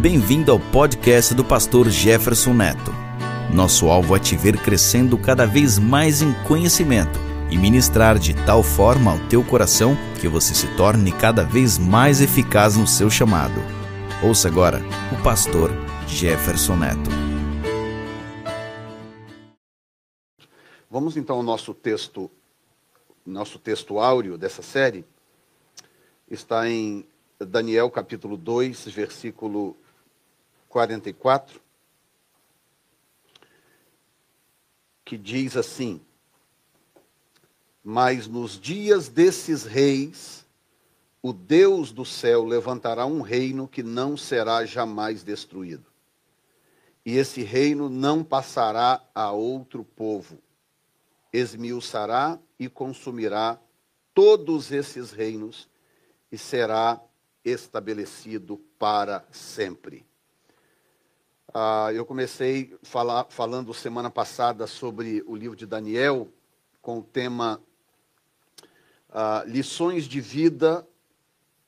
Bem-vindo ao podcast do pastor Jefferson Neto. Nosso alvo é te ver crescendo cada vez mais em conhecimento e ministrar de tal forma ao teu coração que você se torne cada vez mais eficaz no seu chamado. Ouça agora o pastor Jefferson Neto. Vamos então ao nosso texto, nosso texto áureo dessa série. Está em Daniel capítulo 2, versículo 44, que diz assim: Mas nos dias desses reis, o Deus do céu levantará um reino que não será jamais destruído. E esse reino não passará a outro povo. Esmiuçará e consumirá todos esses reinos e será estabelecido para sempre. Ah, eu comecei falar, falando semana passada sobre o livro de Daniel, com o tema ah, Lições de Vida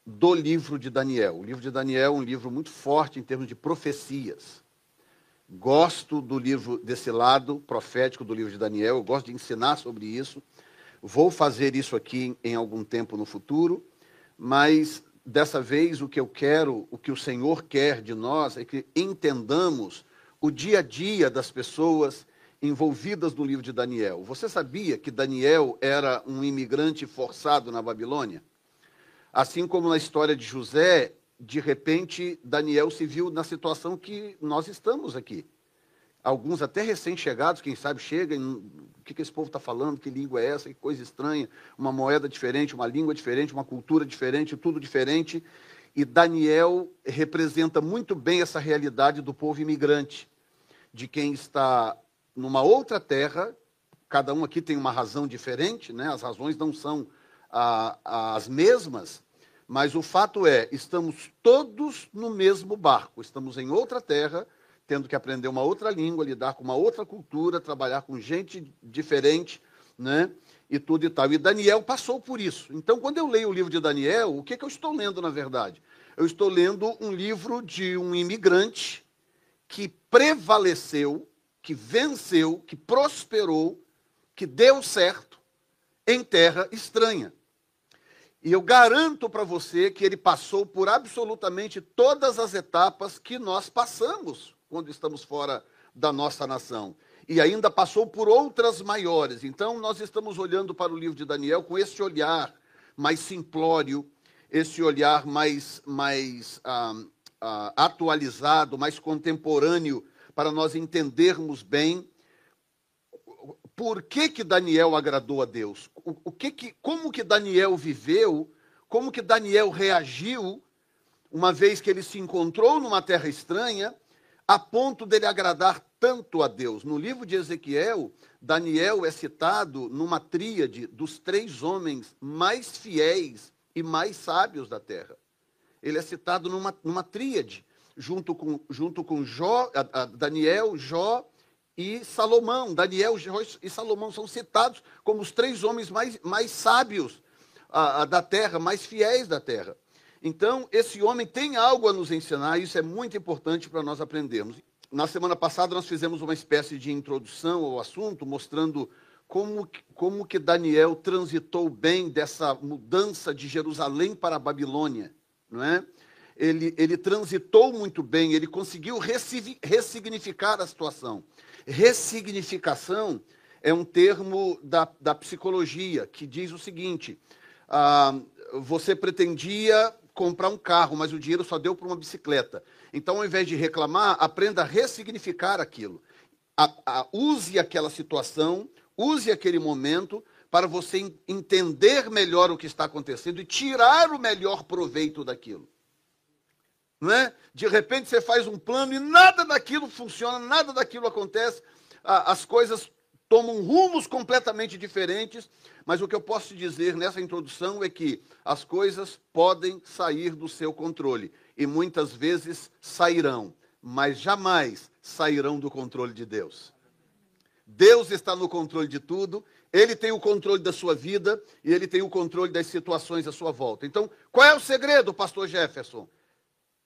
do livro de Daniel. O livro de Daniel é um livro muito forte em termos de profecias. Gosto do livro desse lado profético do livro de Daniel, eu gosto de ensinar sobre isso. Vou fazer isso aqui em algum tempo no futuro, mas dessa vez o que eu quero, o que o Senhor quer de nós é que entendamos o dia a dia das pessoas envolvidas no livro de Daniel. Você sabia que Daniel era um imigrante forçado na Babilônia? Assim como na história de José, de repente Daniel se viu na situação que nós estamos aqui alguns até recém-chegados, quem sabe, chegam, o que, que esse povo está falando, que língua é essa, que coisa estranha, uma moeda diferente, uma língua diferente, uma cultura diferente, tudo diferente. E Daniel representa muito bem essa realidade do povo imigrante, de quem está numa outra terra, cada um aqui tem uma razão diferente, né? as razões não são ah, as mesmas, mas o fato é, estamos todos no mesmo barco, estamos em outra terra, tendo que aprender uma outra língua, lidar com uma outra cultura, trabalhar com gente diferente, né? E tudo e tal. E Daniel passou por isso. Então, quando eu leio o livro de Daniel, o que, que eu estou lendo, na verdade? Eu estou lendo um livro de um imigrante que prevaleceu, que venceu, que prosperou, que deu certo em terra estranha. E eu garanto para você que ele passou por absolutamente todas as etapas que nós passamos quando estamos fora da nossa nação. E ainda passou por outras maiores. Então, nós estamos olhando para o livro de Daniel com esse olhar mais simplório, esse olhar mais, mais ah, ah, atualizado, mais contemporâneo, para nós entendermos bem por que, que Daniel agradou a Deus, o, o que que, como que Daniel viveu, como que Daniel reagiu, uma vez que ele se encontrou numa terra estranha a ponto dele agradar tanto a Deus. No livro de Ezequiel, Daniel é citado numa tríade dos três homens mais fiéis e mais sábios da terra. Ele é citado numa, numa tríade, junto com, junto com Jó, a, a Daniel, Jó e Salomão. Daniel, Jó e Salomão são citados como os três homens mais, mais sábios a, da terra, mais fiéis da terra. Então, esse homem tem algo a nos ensinar, e isso é muito importante para nós aprendermos. Na semana passada, nós fizemos uma espécie de introdução ao assunto, mostrando como, como que Daniel transitou bem dessa mudança de Jerusalém para a Babilônia, não é? Ele, ele transitou muito bem, ele conseguiu ressignificar a situação. Ressignificação é um termo da, da psicologia que diz o seguinte: ah, você pretendia comprar um carro, mas o dinheiro só deu para uma bicicleta. Então, ao invés de reclamar, aprenda a ressignificar aquilo. A, a, use aquela situação, use aquele momento para você entender melhor o que está acontecendo e tirar o melhor proveito daquilo. Não é? De repente você faz um plano e nada daquilo funciona, nada daquilo acontece, as coisas tomam rumos completamente diferentes, mas o que eu posso te dizer nessa introdução é que as coisas podem sair do seu controle e muitas vezes sairão, mas jamais sairão do controle de Deus. Deus está no controle de tudo, ele tem o controle da sua vida e ele tem o controle das situações à sua volta. Então, qual é o segredo, pastor Jefferson?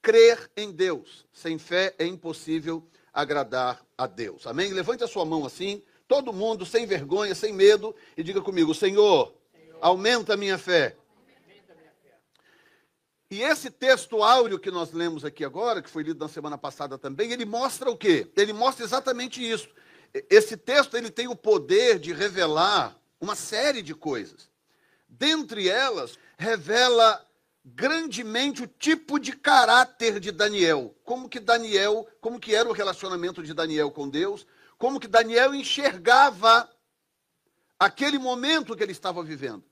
crer em Deus. Sem fé é impossível agradar a Deus. Amém? Levante a sua mão assim, todo mundo, sem vergonha, sem medo, e diga comigo: Senhor, aumenta a minha fé. E esse texto áureo que nós lemos aqui agora, que foi lido na semana passada também, ele mostra o quê? Ele mostra exatamente isso. Esse texto ele tem o poder de revelar uma série de coisas. Dentre elas, revela grandemente o tipo de caráter de Daniel, como que Daniel, como que era o relacionamento de Daniel com Deus, como que Daniel enxergava aquele momento que ele estava vivendo.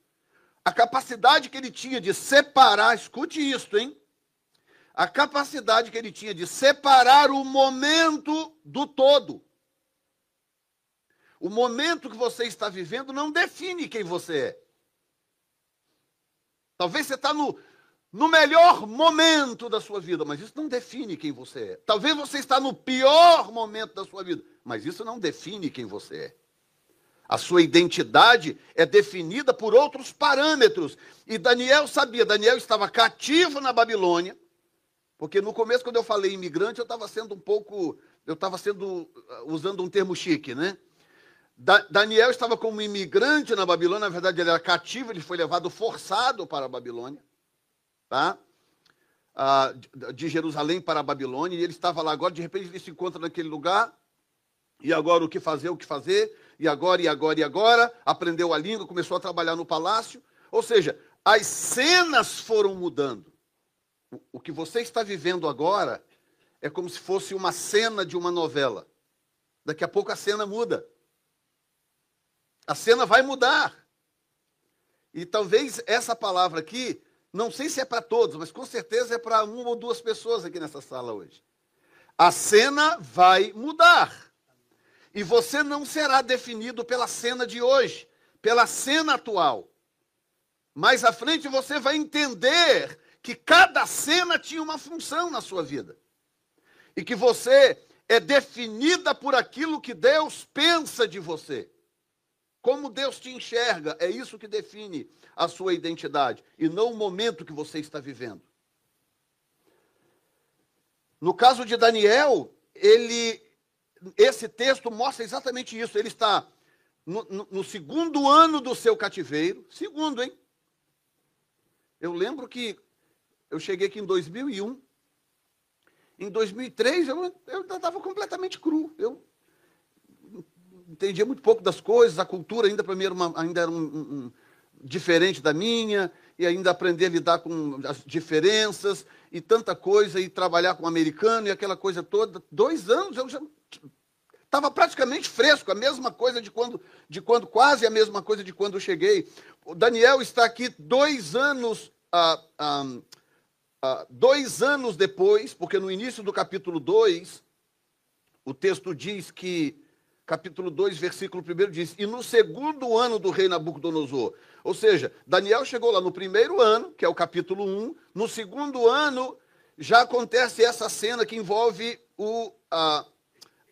A capacidade que ele tinha de separar, escute isso, hein? A capacidade que ele tinha de separar o momento do todo. O momento que você está vivendo não define quem você é. Talvez você está no, no melhor momento da sua vida, mas isso não define quem você é. Talvez você está no pior momento da sua vida, mas isso não define quem você é. A sua identidade é definida por outros parâmetros. E Daniel sabia, Daniel estava cativo na Babilônia, porque no começo, quando eu falei imigrante, eu estava sendo um pouco, eu estava sendo, usando um termo chique, né? Da, Daniel estava como imigrante na Babilônia, na verdade ele era cativo, ele foi levado forçado para a Babilônia, tá? Ah, de Jerusalém para a Babilônia, e ele estava lá agora, de repente ele se encontra naquele lugar, e agora o que fazer, o que fazer, e agora, e agora, e agora, aprendeu a língua, começou a trabalhar no palácio, ou seja, as cenas foram mudando. O, o que você está vivendo agora é como se fosse uma cena de uma novela. Daqui a pouco a cena muda. A cena vai mudar. E talvez essa palavra aqui, não sei se é para todos, mas com certeza é para uma ou duas pessoas aqui nessa sala hoje. A cena vai mudar. E você não será definido pela cena de hoje, pela cena atual. Mais à frente você vai entender que cada cena tinha uma função na sua vida. E que você é definida por aquilo que Deus pensa de você. Como Deus te enxerga, é isso que define a sua identidade e não o momento que você está vivendo. No caso de Daniel, ele, esse texto mostra exatamente isso. Ele está no, no, no segundo ano do seu cativeiro, segundo, hein? Eu lembro que eu cheguei aqui em 2001. Em 2003 eu, eu estava completamente cru. Eu entendia muito pouco das coisas, a cultura ainda para mim era, uma, ainda era um, um, diferente da minha, e ainda aprender a lidar com as diferenças e tanta coisa, e trabalhar com o americano e aquela coisa toda. Dois anos eu já estava praticamente fresco, a mesma coisa de quando, de quando, quase a mesma coisa de quando eu cheguei. O Daniel está aqui dois anos, ah, ah, ah, dois anos depois, porque no início do capítulo 2, o texto diz que capítulo 2, versículo 1 diz: E no segundo ano do rei Nabucodonosor. Ou seja, Daniel chegou lá no primeiro ano, que é o capítulo 1. No segundo ano, já acontece essa cena que envolve o, a,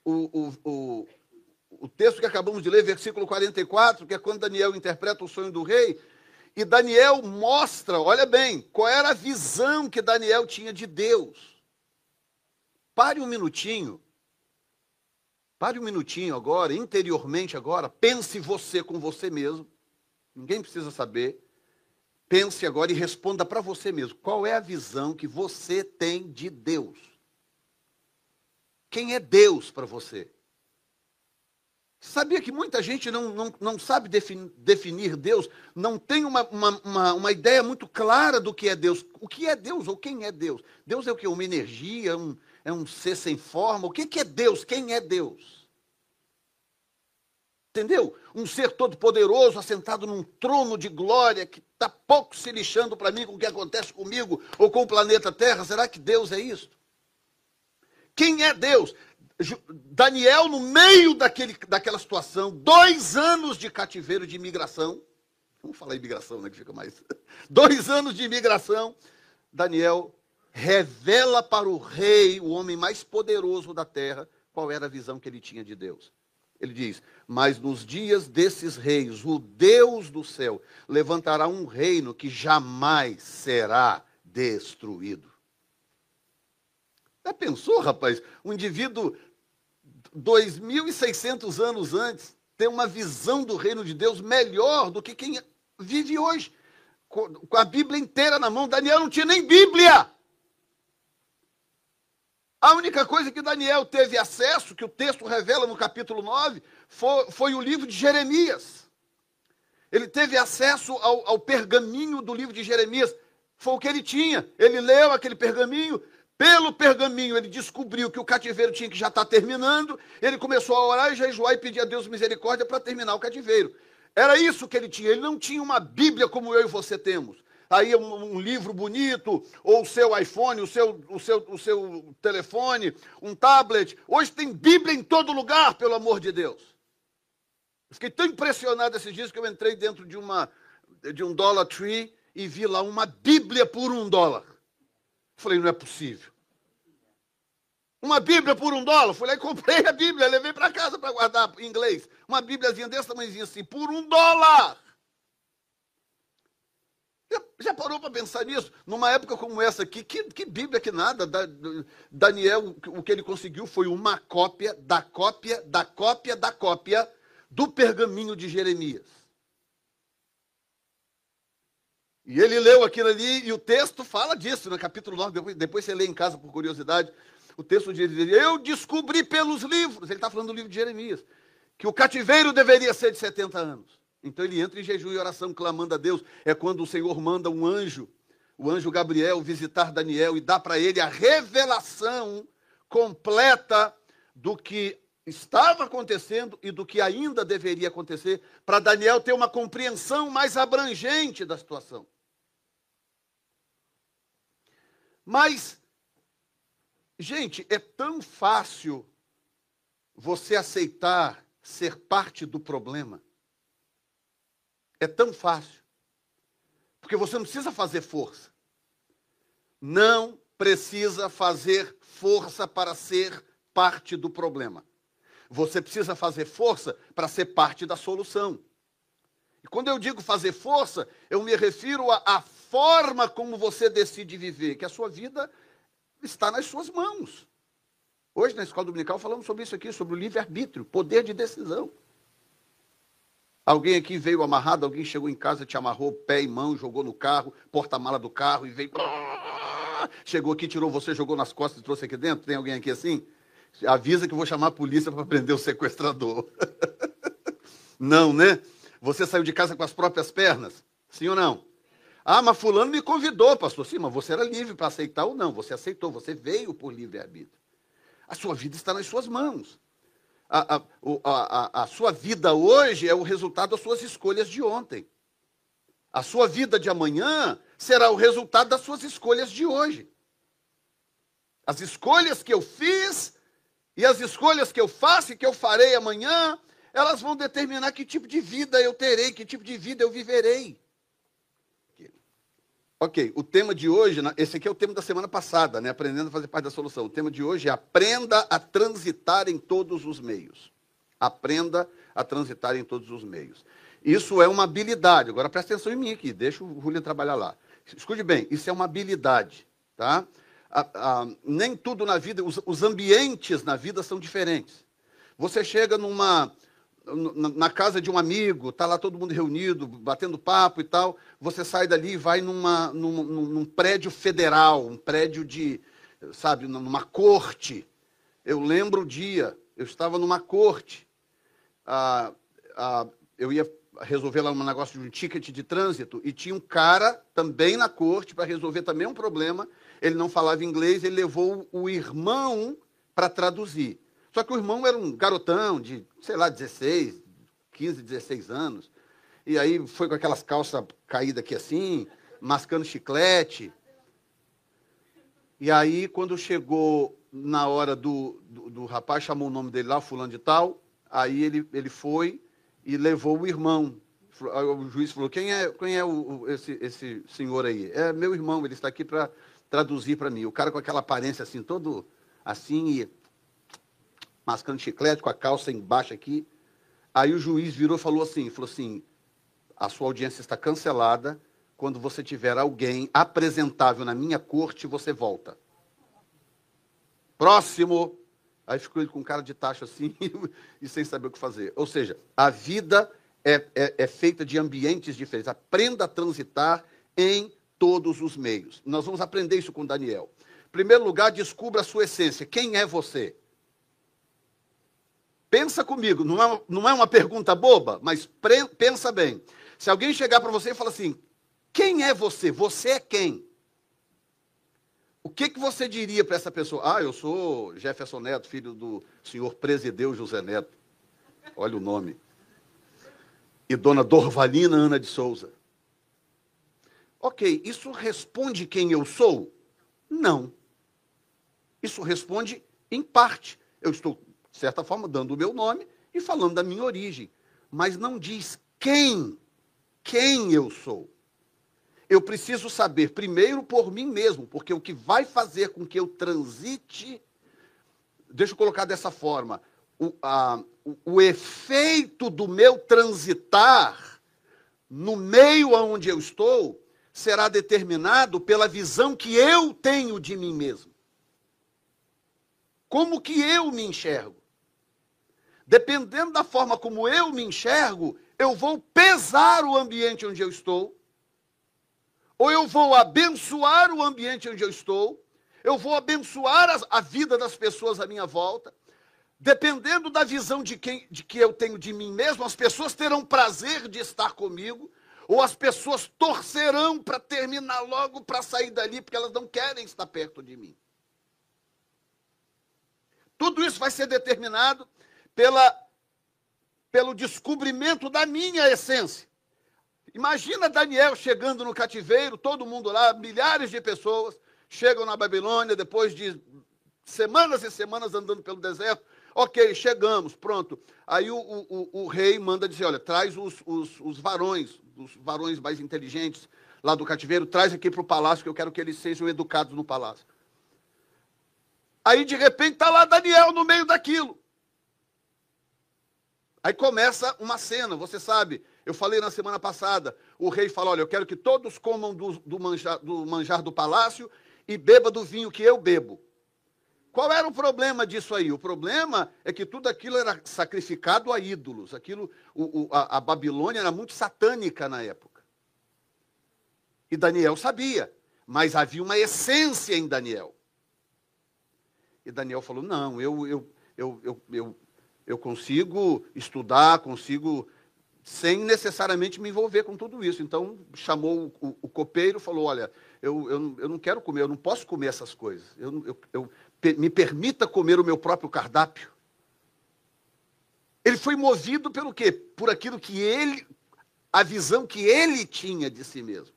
o, o, o, o texto que acabamos de ler, versículo 44, que é quando Daniel interpreta o sonho do rei. E Daniel mostra, olha bem, qual era a visão que Daniel tinha de Deus. Pare um minutinho Pare um minutinho agora, interiormente agora, pense você com você mesmo. Ninguém precisa saber. Pense agora e responda para você mesmo. Qual é a visão que você tem de Deus? Quem é Deus para você? Sabia que muita gente não, não, não sabe definir, Deus, não tem uma, uma, uma, uma, ideia muito clara do que é Deus. O que é Deus ou quem é Deus? Deus é o que? Uma energia, um, é um ser sem forma. O que, é Deus? Quem é Deus? Entendeu? Um ser todo-poderoso, assentado num trono de glória, que está pouco se lixando para mim com o que acontece comigo ou com o planeta Terra. Será que Deus é isso? Quem é Deus? Daniel, no meio daquele, daquela situação, dois anos de cativeiro de imigração. Vamos falar imigração, né? Que fica mais. Dois anos de imigração. Daniel revela para o rei, o homem mais poderoso da terra, qual era a visão que ele tinha de Deus. Ele diz: Mas nos dias desses reis, o Deus do céu levantará um reino que jamais será destruído. Já pensou, rapaz? Um indivíduo 2.600 anos antes ter uma visão do reino de Deus melhor do que quem vive hoje. Com a Bíblia inteira na mão. Daniel não tinha nem Bíblia. A única coisa que Daniel teve acesso, que o texto revela no capítulo 9, foi, foi o livro de Jeremias. Ele teve acesso ao, ao pergaminho do livro de Jeremias. Foi o que ele tinha. Ele leu aquele pergaminho, pelo pergaminho, ele descobriu que o cativeiro tinha que já estar terminando. Ele começou a orar e jejuar e pedir a Deus misericórdia para terminar o cativeiro. Era isso que ele tinha. Ele não tinha uma Bíblia como eu e você temos. Aí um, um livro bonito, ou o seu iPhone, o seu, o, seu, o seu telefone, um tablet. Hoje tem Bíblia em todo lugar, pelo amor de Deus. Fiquei tão impressionado esses dias que eu entrei dentro de, uma, de um Dollar Tree e vi lá uma Bíblia por um dólar. Falei, não é possível. Uma Bíblia por um dólar. Fui lá e comprei a Bíblia, levei para casa para guardar em inglês. Uma Bíbliazinha desse tamanhozinho assim, por um dólar. Já, parou para pensar nisso? Numa época como essa aqui, que, que Bíblia que nada. Da, Daniel, o que ele conseguiu foi uma cópia da cópia, da cópia, da cópia do pergaminho de Jeremias. E ele leu aquilo ali, e o texto fala disso, no capítulo 9, depois, depois você lê em casa por curiosidade. O texto diz: Eu descobri pelos livros, ele está falando do livro de Jeremias, que o cativeiro deveria ser de 70 anos. Então ele entra em jejum e oração, clamando a Deus. É quando o Senhor manda um anjo, o anjo Gabriel, visitar Daniel e dá para ele a revelação completa do que estava acontecendo e do que ainda deveria acontecer, para Daniel ter uma compreensão mais abrangente da situação. Mas, gente, é tão fácil você aceitar ser parte do problema. É tão fácil. Porque você não precisa fazer força. Não precisa fazer força para ser parte do problema. Você precisa fazer força para ser parte da solução. E quando eu digo fazer força, eu me refiro à forma como você decide viver, que a sua vida está nas suas mãos. Hoje, na escola dominical, falamos sobre isso aqui, sobre o livre-arbítrio, poder de decisão. Alguém aqui veio amarrado, alguém chegou em casa, te amarrou pé e mão, jogou no carro, porta-mala do carro e veio. Chegou aqui, tirou você, jogou nas costas e trouxe aqui dentro. Tem alguém aqui assim? Avisa que eu vou chamar a polícia para prender o sequestrador. não, né? Você saiu de casa com as próprias pernas? Sim ou não? Ah, mas fulano me convidou, pastor. Sim, mas você era livre para aceitar ou não. Você aceitou, você veio por livre-arbítrio. A sua vida está nas suas mãos. A, a, a, a, sua vida hoje é o resultado das suas escolhas de ontem. A sua vida de amanhã será o resultado das suas escolhas de hoje. As escolhas que eu fiz e as escolhas que eu faço e que eu farei amanhã, elas vão determinar que tipo de vida eu terei, que tipo de vida eu viverei. Ok, o tema de hoje, esse aqui é o tema da semana passada, né? Aprendendo a fazer parte da solução. O tema de hoje é aprenda a transitar em todos os meios. Aprenda a transitar em todos os meios. Isso é uma habilidade. Agora presta atenção em mim aqui, deixa o Julian trabalhar lá. Escute bem, isso é uma habilidade, tá? A, a, nem tudo na vida, os, os ambientes na vida são diferentes. Você chega numa, na casa de um amigo, está lá todo mundo reunido, batendo papo e tal, você sai dali e vai numa, num, num, prédio federal, um prédio de, sabe, numa corte. Eu lembro o dia, eu estava numa corte, ah, ah, eu ia resolver lá um negócio de um ticket de trânsito e tinha um cara também na corte para resolver também um problema. Ele não falava inglês, ele levou o irmão para traduzir. Só que o irmão era um garotão de, sei lá, 16, 15, 16 anos. E aí foi com aquelas calças caídas aqui assim, mascando chiclete. E aí, quando chegou na hora do, do, do, rapaz, chamou o nome dele lá, fulano de tal, aí ele, ele foi e levou o irmão. O juiz falou, quem é, quem é o, esse, esse senhor aí? É meu irmão, ele está aqui para traduzir para mim. O cara com aquela aparência assim, todo assim, e mascando chiclete, com a calça embaixo aqui. Aí o juiz virou e falou assim, falou assim, a sua audiência está cancelada, quando você tiver alguém apresentável na minha corte, você volta. Próximo. Aí ficou ele com cara de taxa assim e sem saber o que fazer. Ou seja, a vida é, é, é feita de ambientes diferentes. Aprenda a transitar em todos os meios. Nós vamos aprender isso com Daniel. Em primeiro lugar, descubra a sua essência. Quem é você? Pensa comigo, não é, não é uma pergunta boba, mas pre, pensa bem. Se alguém chegar para você e falar assim: quem é você? Você é quem? O que, que você diria para essa pessoa? Ah, eu sou Jefferson Neto, filho do senhor Presideu José Neto. Olha o nome. E dona Dorvalina Ana de Souza. Ok, isso responde quem eu sou? Não. Isso responde em parte. Eu estou, de certa forma, dando o meu nome e falando da minha origem. Mas não diz quem, quem eu sou eu preciso saber primeiro por mim mesmo, porque o que vai fazer com que eu transite, deixa eu colocar dessa forma, o, a, o, o efeito do meu transitar no meio aonde eu estou será determinado pela visão que eu tenho de mim mesmo. Como que eu me enxergo? Dependendo da forma como eu me enxergo, eu vou pesar o ambiente onde eu estou ou eu vou abençoar o ambiente onde eu estou, eu vou abençoar a, a vida das pessoas à minha volta. Dependendo da visão de, quem, de que eu tenho de mim mesmo, as pessoas terão prazer de estar comigo, ou as pessoas torcerão para terminar logo para sair dali, porque elas não querem estar perto de mim. Tudo isso vai ser determinado pela, pelo descobrimento da minha essência. Imagina Daniel chegando no cativeiro, todo mundo lá, milhares de pessoas chegam na Babilônia depois de semanas e semanas andando pelo deserto. Ok, chegamos, pronto. Aí o, o, o rei manda dizer: olha, traz os, os, os varões, os varões mais inteligentes lá do cativeiro, traz aqui para o palácio, que eu quero que eles sejam educados no palácio. Aí, de repente, está lá Daniel no meio daquilo. Aí começa uma cena, você sabe, eu falei na semana passada, o rei fala: olha, eu quero que todos comam do, do, manjar, do manjar do palácio e beba do vinho que eu bebo. Qual era o problema disso aí? O problema é que tudo aquilo era sacrificado a ídolos. Aquilo, o, o, a, a Babilônia era muito satânica na época. E Daniel sabia, mas havia uma essência em Daniel. E Daniel falou: não, eu, eu, eu, eu, eu, eu consigo estudar, consigo sem necessariamente me envolver com tudo isso. Então, chamou o, o copeiro falou: Olha, eu, eu, eu, não quero comer, eu não posso comer essas coisas. Eu, eu, eu, me permita comer o meu próprio cardápio. Ele foi movido pelo quê? Por aquilo que ele, a visão que ele tinha de si mesmo.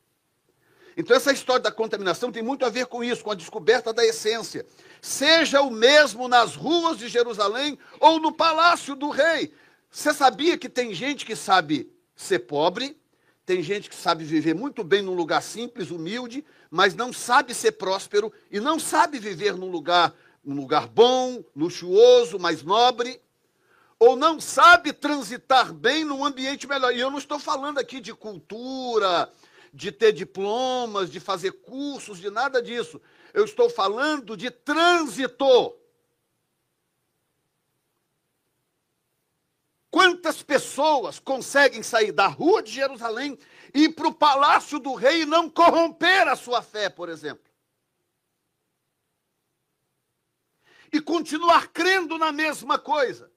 Então, essa história da contaminação tem muito a ver com isso, com a descoberta da essência. Seja o mesmo nas ruas de Jerusalém ou no palácio do rei. Você sabia que tem gente que sabe ser pobre, tem gente que sabe viver muito bem num lugar simples, humilde, mas não sabe ser próspero e não sabe viver num lugar, num lugar bom, luxuoso, mais nobre, ou não sabe transitar bem num ambiente melhor. E eu não estou falando aqui de cultura, de ter diplomas, de fazer cursos, de nada disso. Eu estou falando de trânsito. Quantas pessoas conseguem sair da rua de Jerusalém e ir para o palácio do rei e não corromper a sua fé, por exemplo? E continuar crendo na mesma coisa.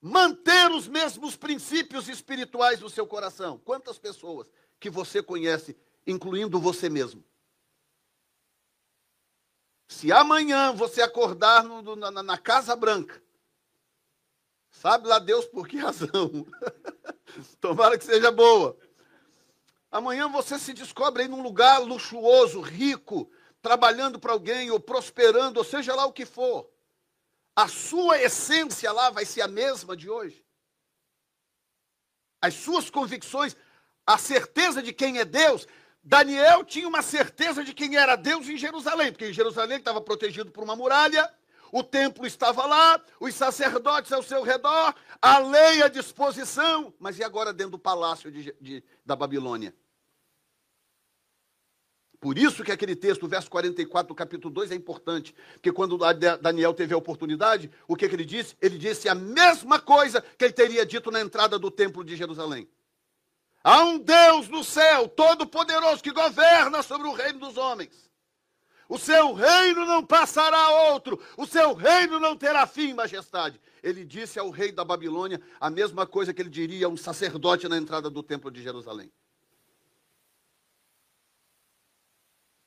Manter os mesmos princípios espirituais no seu coração. Quantas pessoas que você conhece, incluindo você mesmo? Se amanhã você acordar no, na, na Casa Branca Sabe lá Deus por que razão. Tomara que seja boa. Amanhã você se descobre aí num lugar luxuoso, rico, trabalhando para alguém ou prosperando, ou seja lá o que for. A sua essência lá vai ser a mesma de hoje. As suas convicções, a certeza de quem é Deus. Daniel tinha uma certeza de quem era Deus em Jerusalém, porque em Jerusalém estava protegido por uma muralha, o templo estava lá, os sacerdotes ao seu redor, a lei à disposição, mas e agora dentro do palácio de, de, da Babilônia? Por isso que aquele texto, o verso 44 do capítulo 2 é importante, porque quando Daniel teve a oportunidade, o que, que ele disse? Ele disse a mesma coisa que ele teria dito na entrada do templo de Jerusalém. Há um Deus no céu, todo-poderoso, que governa sobre o reino dos homens. O seu reino não passará a outro, o seu reino não terá fim, majestade. Ele disse ao rei da Babilônia a mesma coisa que ele diria a um sacerdote na entrada do templo de Jerusalém.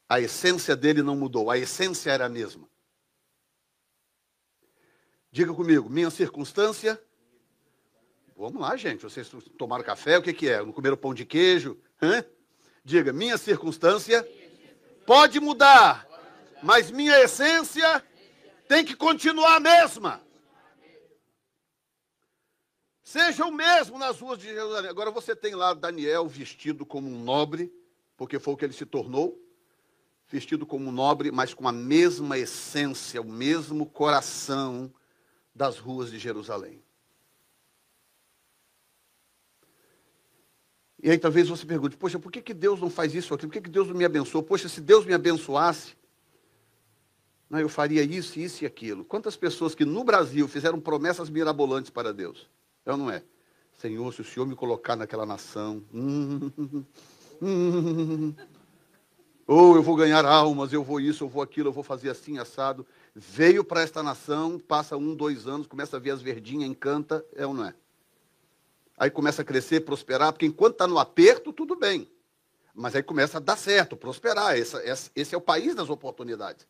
A essência dele não mudou, a essência era a mesma. Diga comigo, minha circunstância. Vamos lá, gente. Vocês tomaram café, o que, que é? Não comeram pão de queijo? Hã? Diga, minha circunstância pode mudar, mas minha essência tem que continuar a mesma. Seja o mesmo nas ruas de Jerusalém. Agora você tem lá Daniel vestido como um nobre, porque foi o que ele se tornou vestido como nobre, mas com a mesma essência, o mesmo coração das ruas de Jerusalém. E aí talvez você pergunte, poxa, por que, que Deus não faz isso aqui? Por que, que Deus não me abençoou? Poxa, se Deus me abençoasse, não, eu faria isso, isso e aquilo. Quantas pessoas que no Brasil fizeram promessas mirabolantes para Deus? É ou não é? Senhor, se o Senhor me colocar naquela nação, hum, hum, ou eu vou ganhar almas, eu vou isso, eu vou aquilo, eu vou fazer assim, assado. Veio para esta nação, passa um, dois anos, começa a ver as verdinhas, encanta, é ou não é? Aí começa a crescer, prosperar, porque enquanto está no aperto, tudo bem. Mas aí começa a dar certo, prosperar. Essa, esse, esse é o país das oportunidades.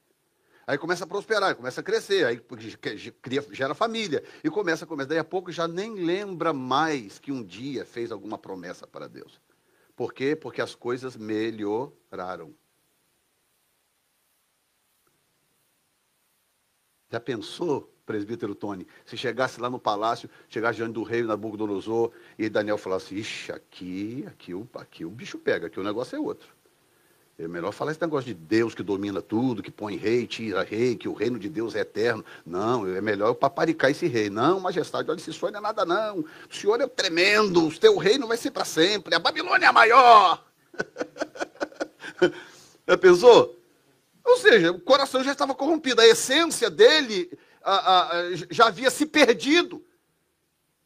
Aí começa a prosperar, começa a crescer, aí cria, gera família. E começa, começa. Daí a pouco já nem lembra mais que um dia fez alguma promessa para Deus. Por quê? Porque as coisas melhoraram. Já pensou, presbítero Tony, se chegasse lá no palácio, chegasse diante do rei Nabucodonosor e Daniel falasse, ixi, aqui, aqui, aqui o bicho pega, aqui o negócio é outro. É melhor falar esse negócio de Deus que domina tudo, que põe rei, tira rei, que o reino de Deus é eterno. Não, é melhor eu paparicar esse rei. Não, majestade, olha, esse sonho não é nada não. O senhor é tremendo, o teu reino vai ser para sempre. A Babilônia é a maior. Já pensou? Ou seja, o coração já estava corrompido, a essência dele a, a, a, já havia se perdido.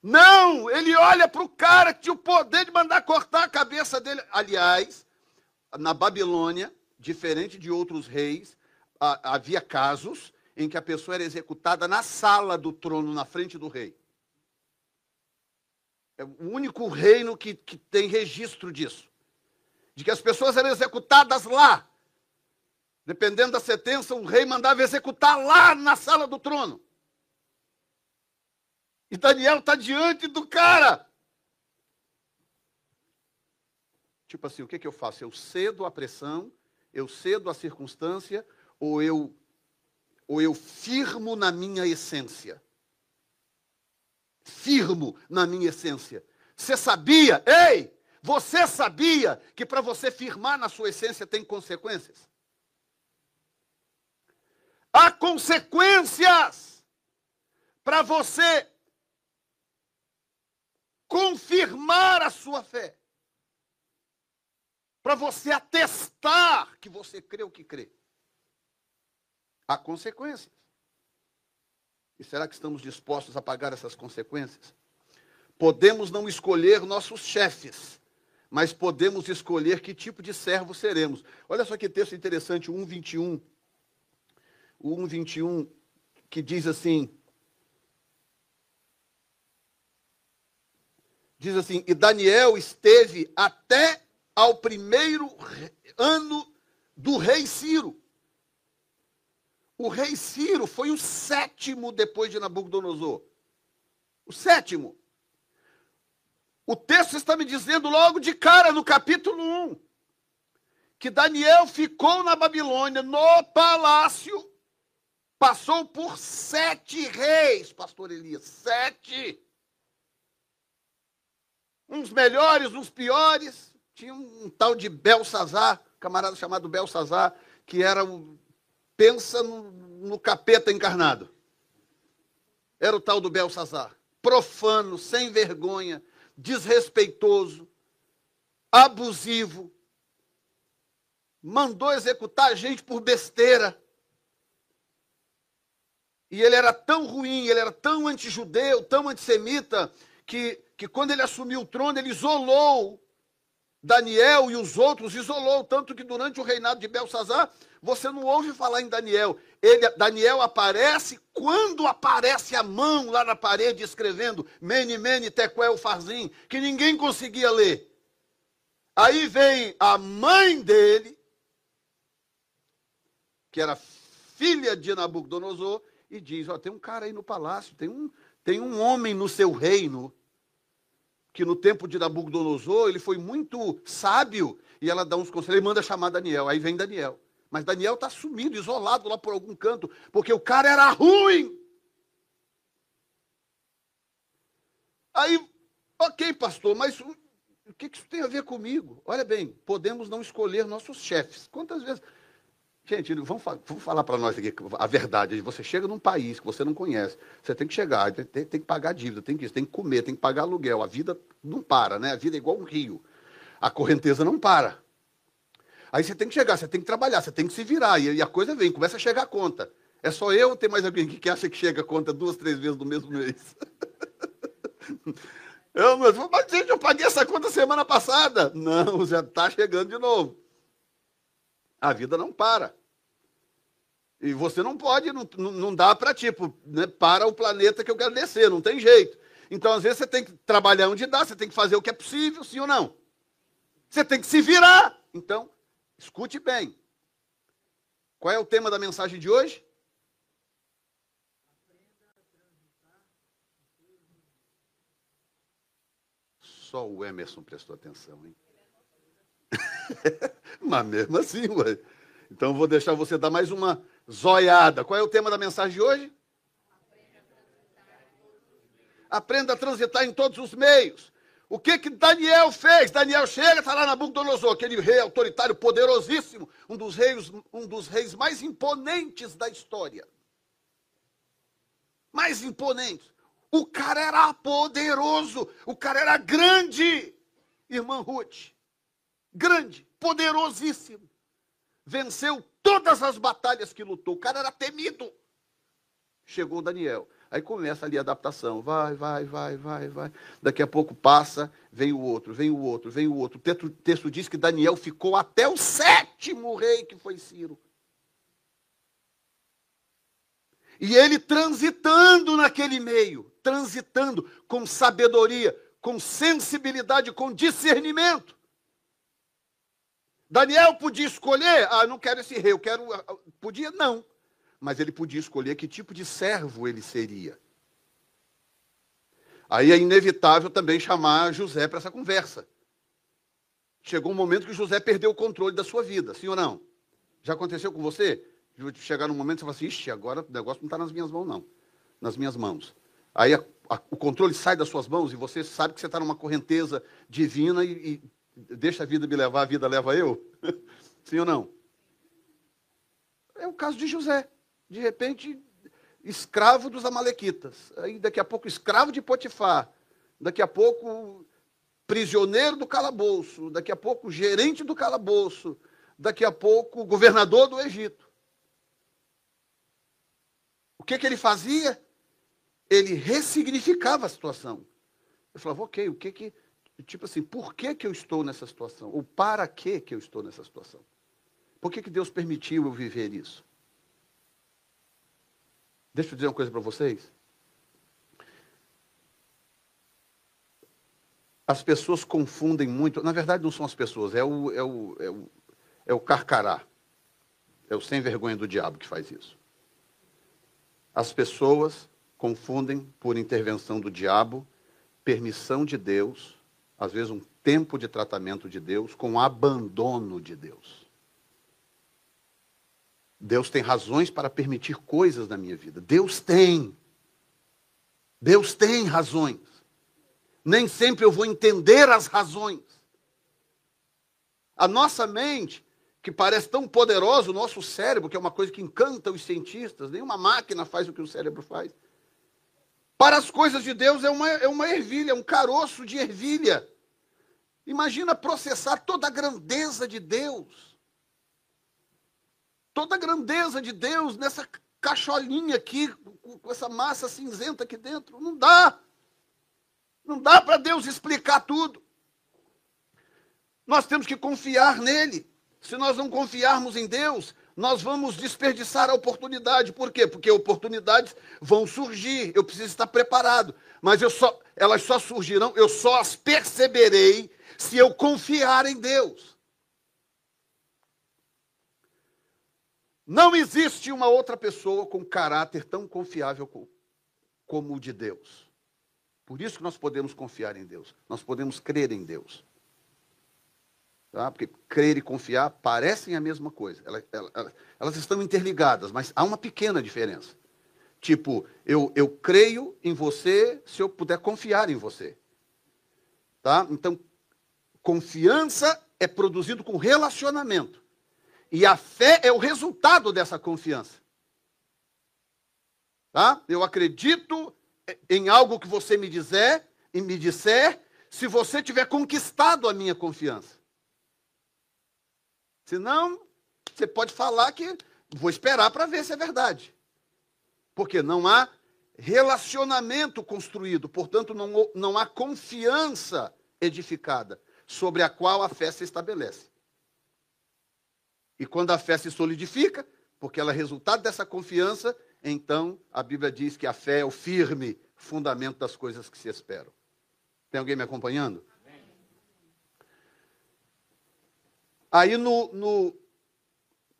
Não, ele olha para o cara que tinha o poder de mandar cortar a cabeça dele. Aliás, na Babilônia, diferente de outros reis, havia casos em que a pessoa era executada na sala do trono, na frente do rei. É o único reino que, que tem registro disso. De que as pessoas eram executadas lá, Dependendo da sentença, o rei mandava executar lá na sala do trono. E Daniel está diante do cara. Tipo assim, o que, que eu faço? Eu cedo a pressão, eu cedo a circunstância, ou eu, ou eu firmo na minha essência? Firmo na minha essência. Você sabia, ei, você sabia que para você firmar na sua essência tem consequências? Há consequências para você confirmar a sua fé. Para você atestar que você crê o que crê. Há consequências. E será que estamos dispostos a pagar essas consequências? Podemos não escolher nossos chefes, mas podemos escolher que tipo de servo seremos. Olha só que texto interessante, 1,21 o 1,21, que diz assim: diz assim, e Daniel esteve até ao primeiro ano do rei Ciro. O rei Ciro foi o sétimo depois de Nabucodonosor. O sétimo. O texto está me dizendo logo de cara, no capítulo 1, que Daniel ficou na Babilônia, no palácio, Passou por sete reis, pastor Elias. Sete. Uns melhores, uns piores. Tinha um, tal de Belsazar, camarada chamado Belsazar, que era um. Pensa no, no capeta encarnado. Era o tal do Belsazar. Profano, sem vergonha, desrespeitoso, abusivo. mandou executar a gente por besteira. E ele era tão ruim, ele era tão antijudeu, tão antissemita, que, que quando ele assumiu o trono, ele isolou Daniel e os outros, isolou, tanto que durante o reinado de Belsazar, você não ouve falar em Daniel. Ele, Daniel aparece quando aparece a mão lá na parede escrevendo Mene, Mene, Tequel, Farzim, que ninguém conseguia ler. Aí vem a mãe dele, que era filha de Nabucodonosor, e diz: Ó, tem um cara aí no palácio, tem um, tem um homem no seu reino, que no tempo de Nabucodonosor ele foi muito sábio, e ela dá uns conselhos, e manda chamar Daniel. Aí vem Daniel. Mas Daniel está sumido, isolado lá por algum canto, porque o cara era ruim. Aí, ok, pastor, mas o, o que, que isso tem a ver comigo? Olha bem, podemos não escolher nossos chefes. Quantas vezes. Gente, vamos, falar para nós aqui a verdade. Você chega num país que você não conhece, você tem que chegar, tem, tem, tem que pagar dívida, tem que, tem que comer, tem que pagar aluguel. A vida não para, né? A vida é igual um rio. A correnteza não para. Aí você tem que chegar, você tem que trabalhar, você tem que se virar. E, a coisa vem, começa a chegar a conta. É só eu ou tem mais alguém que acha que chega a conta duas, três vezes no mesmo mês? eu, mas, gente, eu paguei essa conta semana passada. Não, já está chegando de novo. A vida não para. E você não pode, não, não dá para, tipo, né, para o planeta que eu quero descer, não tem jeito. Então, às vezes, você tem que trabalhar onde dá, você tem que fazer o que é possível, sim ou não. Você tem que se virar. Então, Escute bem. Qual é o tema da mensagem de hoje? Só o Emerson prestou atenção, hein? Mas mesmo assim, ué. Então vou deixar você dar mais uma zoiada. Qual é o tema da mensagem de hoje? Aprenda a transitar em todos os meios. O que que Daniel fez? Daniel chega, está lá na Nabucodonosor, aquele rei autoritário poderosíssimo, um dos reis, um dos reis mais imponentes da história. Mais imponentes. O cara era poderoso, o cara era grande, irmã Ruth. Grande, poderosíssimo. Venceu todas as batalhas que lutou. O cara era temido. Chegou Daniel. Aí começa ali a adaptação, vai, vai, vai, vai, vai. Daqui a pouco passa, vem o outro, vem o outro, vem o outro. O texto, texto diz que Daniel ficou até o sétimo rei, que foi Ciro. E ele transitando naquele meio, transitando com sabedoria, com sensibilidade, com discernimento. Daniel podia escolher, ah, não quero esse rei, eu quero. Ah, podia? Não mas ele podia escolher que tipo de servo ele seria. Aí é inevitável também chamar José para essa conversa. Chegou um momento que José perdeu o controle da sua vida, sim ou não? Já aconteceu com você? Chegar num momento que você fala assim, ixi, agora o negócio não está nas minhas mãos, não. Nas minhas mãos. Aí a, a, o controle sai das suas mãos e você sabe que você está numa correnteza divina e, e deixa a vida me levar, a vida leva eu. sim ou não? É o caso de José de repente, escravo dos amalequitas. Aí, daqui a pouco, escravo de Potifar. Daqui a pouco, prisioneiro do calabouço. Daqui a pouco, gerente do calabouço. Daqui a pouco, governador do Egito. O que, que ele fazia? Ele ressignificava a situação. Eu falava, ok, o que que. Tipo assim, por que, que eu estou nessa situação? Ou para que, que eu estou nessa situação? Por que, que Deus permitiu eu viver isso? Deixa eu dizer uma coisa para vocês. As pessoas confundem muito. Na verdade, não são as pessoas, é o, é o, é o, é o carcará. É o sem vergonha do diabo que faz isso. As pessoas confundem por intervenção do diabo, permissão de Deus, às vezes um tempo de tratamento de Deus, com abandono de Deus. Deus tem razões para permitir coisas na minha vida. Deus tem. Deus tem razões. Nem sempre eu vou entender as razões. A nossa mente, que parece tão poderosa, o nosso cérebro, que é uma coisa que encanta os cientistas, nenhuma máquina faz o que o cérebro faz. Para as coisas de Deus é uma, é uma ervilha, um caroço de ervilha. Imagina processar toda a grandeza de Deus toda a grandeza de Deus nessa cacholinha aqui, com essa massa cinzenta aqui dentro. Não dá. Não dá para Deus explicar tudo. Nós temos que confiar nele. Se nós não confiarmos em Deus, nós vamos desperdiçar a oportunidade. Por quê? Porque oportunidades vão surgir. Eu preciso estar preparado. Mas eu só, elas só surgirão, eu só as perceberei se eu confiar em Deus. Não existe uma outra pessoa com caráter tão confiável como o de Deus. Por isso que nós podemos confiar em Deus. Nós podemos crer em Deus. Tá? Porque crer e confiar parecem a mesma coisa. Elas, elas, elas estão interligadas, mas há uma pequena diferença. Tipo, eu, eu creio em você se eu puder confiar em você. Tá? Então, confiança é produzido com relacionamento. E a fé é o resultado dessa confiança. Tá? Eu acredito em algo que você me dizer e me disser, se você tiver conquistado a minha confiança. Senão, você pode falar que vou esperar para ver se é verdade. Porque não há relacionamento construído, portanto, não, não há confiança edificada sobre a qual a fé se estabelece. E quando a fé se solidifica, porque ela é resultado dessa confiança, então a Bíblia diz que a fé é o firme fundamento das coisas que se esperam. Tem alguém me acompanhando? Aí no, no,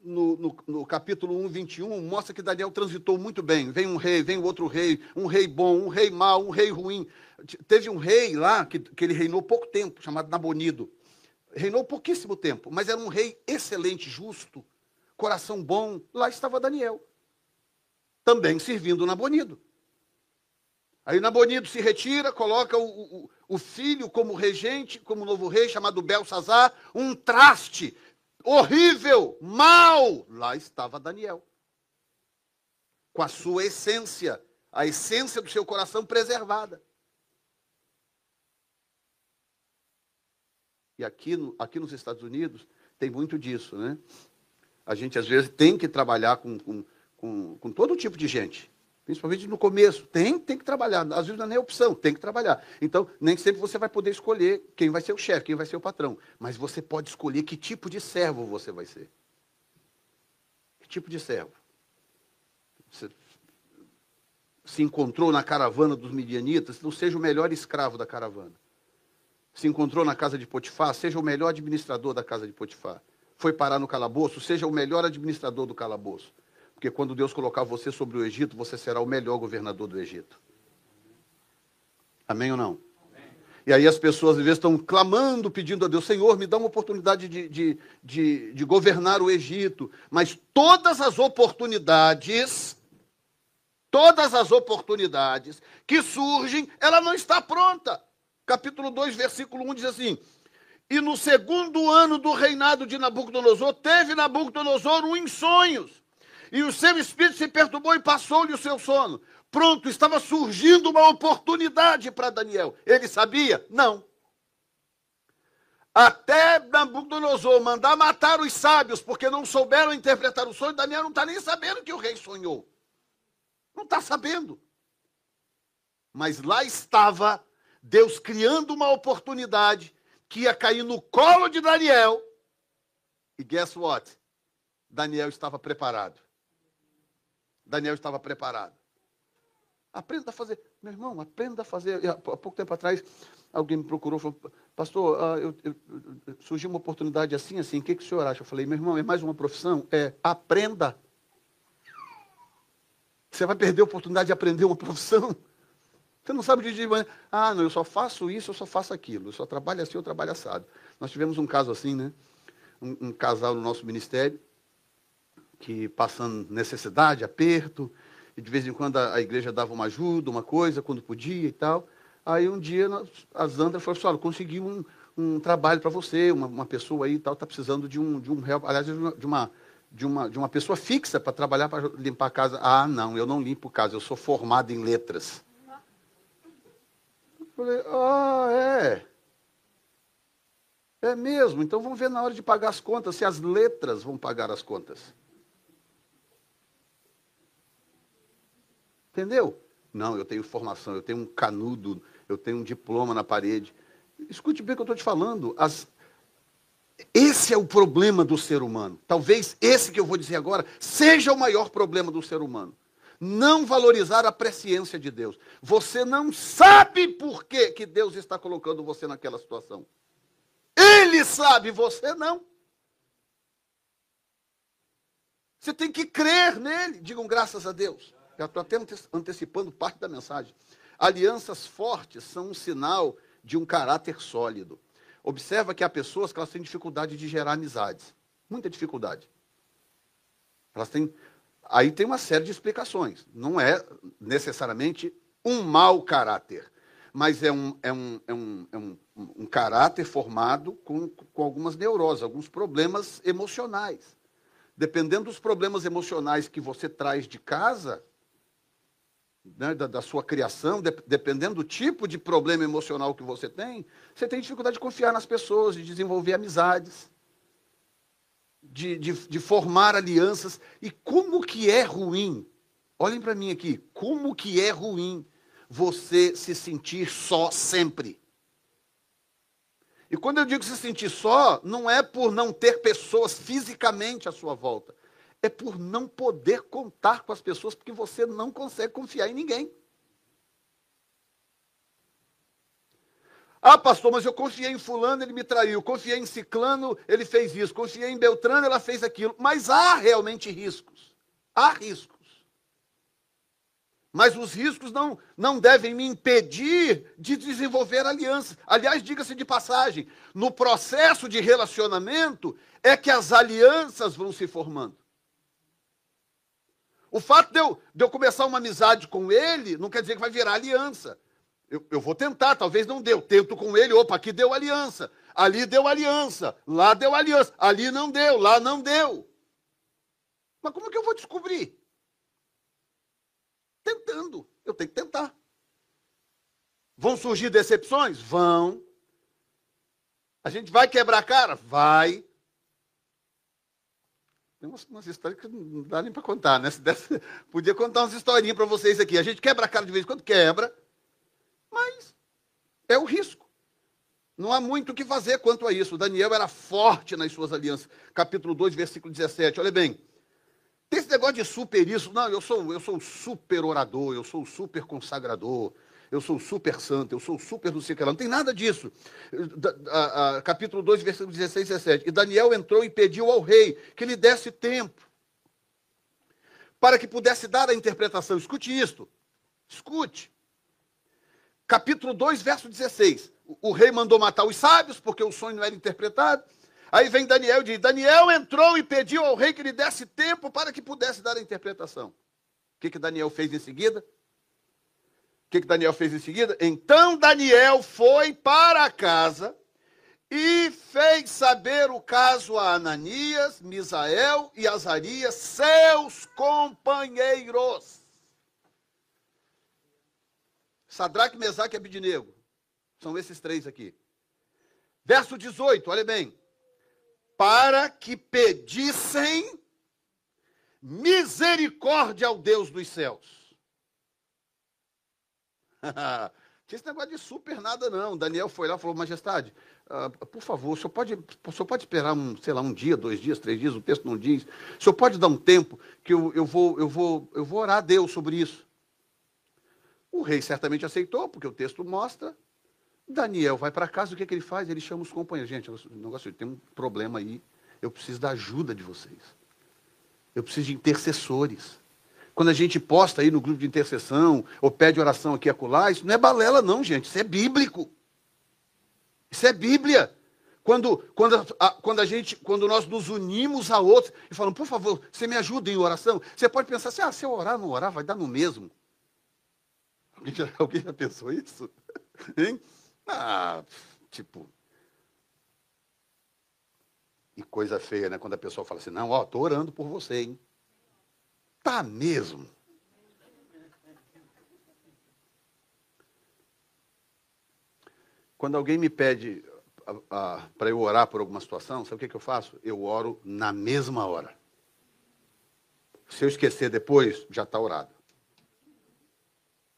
no, no, no, capítulo 1, 21, mostra que Daniel transitou muito bem. Vem um rei, vem outro rei, um rei bom, um rei mau, um rei ruim. Teve um rei lá que, que ele reinou pouco tempo, chamado Nabonido. Reinou pouquíssimo tempo, mas era um rei excelente, justo, coração bom. Lá estava Daniel, também servindo Nabonido. Aí Nabonido se retira, coloca o, o, o filho como regente, como novo rei, chamado Belsazar, um traste horrível, mal. Lá estava Daniel, com a sua essência, a essência do seu coração preservada. E aqui, aqui nos Estados Unidos tem muito disso, né? A gente às vezes tem que trabalhar com, com, com, com todo tipo de gente. Principalmente no começo. Tem, tem que trabalhar. Às vezes não é nem opção, tem que trabalhar. Então, nem sempre você vai poder escolher quem vai ser o chefe, quem vai ser o patrão. Mas você pode escolher que tipo de servo você vai ser. Que tipo de servo? Você se encontrou na caravana dos midianitas, não seja o melhor escravo da caravana. Se encontrou na casa de Potifar, seja o melhor administrador da casa de Potifar. Foi parar no calabouço, seja o melhor administrador do calabouço. Porque quando Deus colocar você sobre o Egito, você será o melhor governador do Egito. Amém ou não? Amém. E aí as pessoas, às vezes, estão clamando, pedindo a Deus, Senhor, me dá uma oportunidade de, de, de, de governar o Egito. Mas todas as oportunidades, todas as oportunidades que surgem, ela não está pronta. Capítulo 2, versículo 1 diz assim: E no segundo ano do reinado de Nabucodonosor, teve Nabucodonosor um em sonhos e o seu espírito se perturbou e passou-lhe o seu sono. Pronto, estava surgindo uma oportunidade para Daniel. Ele sabia? Não. Até Nabucodonosor mandar matar os sábios, porque não souberam interpretar o sonho, Daniel não está nem sabendo que o rei sonhou. Não está sabendo. Mas lá estava Deus criando uma oportunidade que ia cair no colo de Daniel. E guess what? Daniel estava preparado. Daniel estava preparado. Aprenda a fazer. Meu irmão, aprenda a fazer. Há pouco tempo atrás, alguém me procurou falou, pastor, uh, eu, eu, surgiu uma oportunidade assim, assim, o que, que o senhor acha? Eu falei, meu irmão, é mais uma profissão? É, aprenda. Você vai perder a oportunidade de aprender uma profissão. Você não sabe de manhã, ah, não, eu só faço isso, eu só faço aquilo. Eu só trabalho assim, eu trabalho assado. Nós tivemos um caso assim, né? Um, um casal no nosso ministério, que passando necessidade, aperto, e de vez em quando a, a, igreja dava uma ajuda, uma coisa, quando podia e tal. Aí um dia nós, a Zandra falou assim, olha, consegui um, um trabalho para você, uma, uma, pessoa aí e tal, está precisando de um, de um aliás, de uma, de uma, de uma, de uma pessoa fixa para trabalhar, para limpar a casa. Ah, não, eu não limpo casa, eu sou formado em letras. Eu falei, ah, é. É mesmo, então vamos ver na hora de pagar as contas, se as letras vão pagar as contas. Entendeu? Não, eu tenho formação, eu tenho um canudo, eu tenho um diploma na parede. Escute bem o que eu estou te falando. As... Esse é o problema do ser humano. Talvez esse que eu vou dizer agora seja o maior problema do ser humano. Não valorizar a presciência de Deus. Você não sabe por que, que Deus está colocando você naquela situação. Ele sabe, você não. Você tem que crer nele. Digam graças a Deus. Já estou até antecipando parte da mensagem. Alianças fortes são um sinal de um caráter sólido. Observa que há pessoas que elas têm dificuldade de gerar amizades. Muita dificuldade. Elas têm. Aí tem uma série de explicações. Não é necessariamente um mau caráter, mas é um, é um, é um, é um, um caráter formado com, com algumas neuroses, alguns problemas emocionais. Dependendo dos problemas emocionais que você traz de casa, né, da, da, sua criação, de, dependendo do tipo de problema emocional que você tem, você tem dificuldade de confiar nas pessoas, de desenvolver amizades, de, de, de formar alianças. E como que é ruim, olhem para mim aqui, como que é ruim você se sentir só sempre. E quando eu digo se sentir só, não é por não ter pessoas fisicamente à sua volta é por não poder contar com as pessoas, porque você não consegue confiar em ninguém. Ah, pastor, mas eu confiei em fulano, ele me traiu. Confiei em ciclano, ele fez isso. Confiei em Beltrano, ela fez aquilo. Mas há realmente riscos. Há riscos. Mas os riscos não, não devem me impedir de desenvolver alianças. Aliás, diga-se de passagem, no processo de relacionamento é que as alianças vão se formando. O fato de eu, de eu começar uma amizade com ele não quer dizer que vai virar aliança. Eu, eu vou tentar, talvez não deu. Tento com ele, opa, aqui deu aliança. Ali deu aliança. Lá deu aliança. Ali não deu, lá não deu. Mas como que eu vou descobrir? Tentando. Eu tenho que tentar. Vão surgir decepções? Vão. A gente vai quebrar a cara? Vai. Tem umas, umas, histórias que não dá nem para contar, né? Se desse, podia contar umas historinhas para vocês aqui. A gente quebra a cara de vez em quando, quebra, mas é o risco. Não há muito o que fazer quanto a isso. Daniel era forte nas suas alianças. Capítulo 2, versículo 17. Olha bem. Tem esse negócio de super isso. Não, eu sou, eu sou super orador, eu sou super consagrador, eu sou super santo, eu sou super do sei Não tem nada disso. A, a, capítulo 2, versículo 16 e 17. E Daniel entrou e pediu ao rei que lhe desse tempo para que pudesse dar a interpretação. Escute isto. Escute. Capítulo 2, verso 16. O, o rei mandou matar os sábios, porque o sonho não era interpretado. Aí vem Daniel e diz: Daniel entrou e pediu ao rei que lhe desse tempo para que pudesse dar a interpretação. O que, que Daniel fez em seguida? Que, que Daniel fez em seguida? Então Daniel foi para casa e fez saber o caso a Ananias, Misael e Azarias, seus companheiros. Sadraque, Mesaque e Abidinego. São esses três aqui. Verso 18, olha bem. Para que pedissem misericórdia ao Deus dos céus Tinha esse negócio de super nada, não. Daniel foi lá e falou, majestade, uh, por favor, o senhor, pode, o senhor pode esperar um, sei lá, um dia, dois dias, três dias, o texto não diz. O senhor pode dar um tempo que eu, eu, vou, eu, vou, eu vou orar a Deus sobre isso. O rei certamente aceitou, porque o texto mostra. Daniel vai para casa, o que, é que ele faz? Ele chama os companheiros. Gente, o negócio tem um problema aí. Eu preciso da ajuda de vocês. Eu preciso de intercessores. Quando a gente posta aí no grupo de intercessão, ou pede oração aqui acolá, isso não é balela, não, gente. Isso é bíblico. Isso é Bíblia. Quando, quando, a, quando, a gente, quando nós nos unimos a outros e falamos, por favor, você me ajuda em oração, você pode pensar assim, ah, se eu orar, não orar, vai dar no mesmo. Alguém já, alguém já pensou isso? Hein? Ah, tipo. E coisa feia, né? Quando a pessoa fala assim, não, ó, estou orando por você, hein? Tá mesmo? Quando alguém me pede para eu orar por alguma situação, sabe o que, que eu faço? Eu oro na mesma hora. Se eu esquecer depois, já está orado.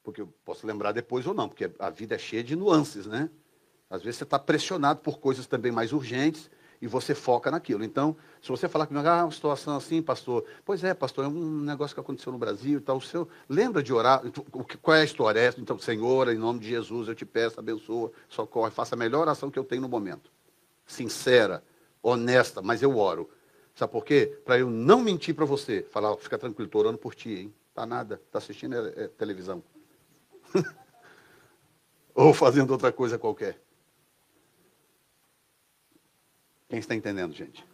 Porque eu posso lembrar depois ou não, porque a vida é cheia de nuances, né? Às vezes você está pressionado por coisas também mais urgentes e você foca naquilo. Então, se você falar comigo, ah, uma situação assim, pastor, pois é, pastor, é um negócio que aconteceu no Brasil e tal, o seu, lembra de orar, qual é a história? É, então, Senhor, em nome de Jesus, eu te peço, abençoa, socorre, faça a melhor oração que eu tenho no momento. Sincera, honesta, mas eu oro. Sabe por quê? Para eu não mentir para você, falar, fica tranquilo, estou orando por ti, hein? Tá nada, tá assistindo é, é, televisão. Ou fazendo outra coisa qualquer. Quem está entendendo, gente?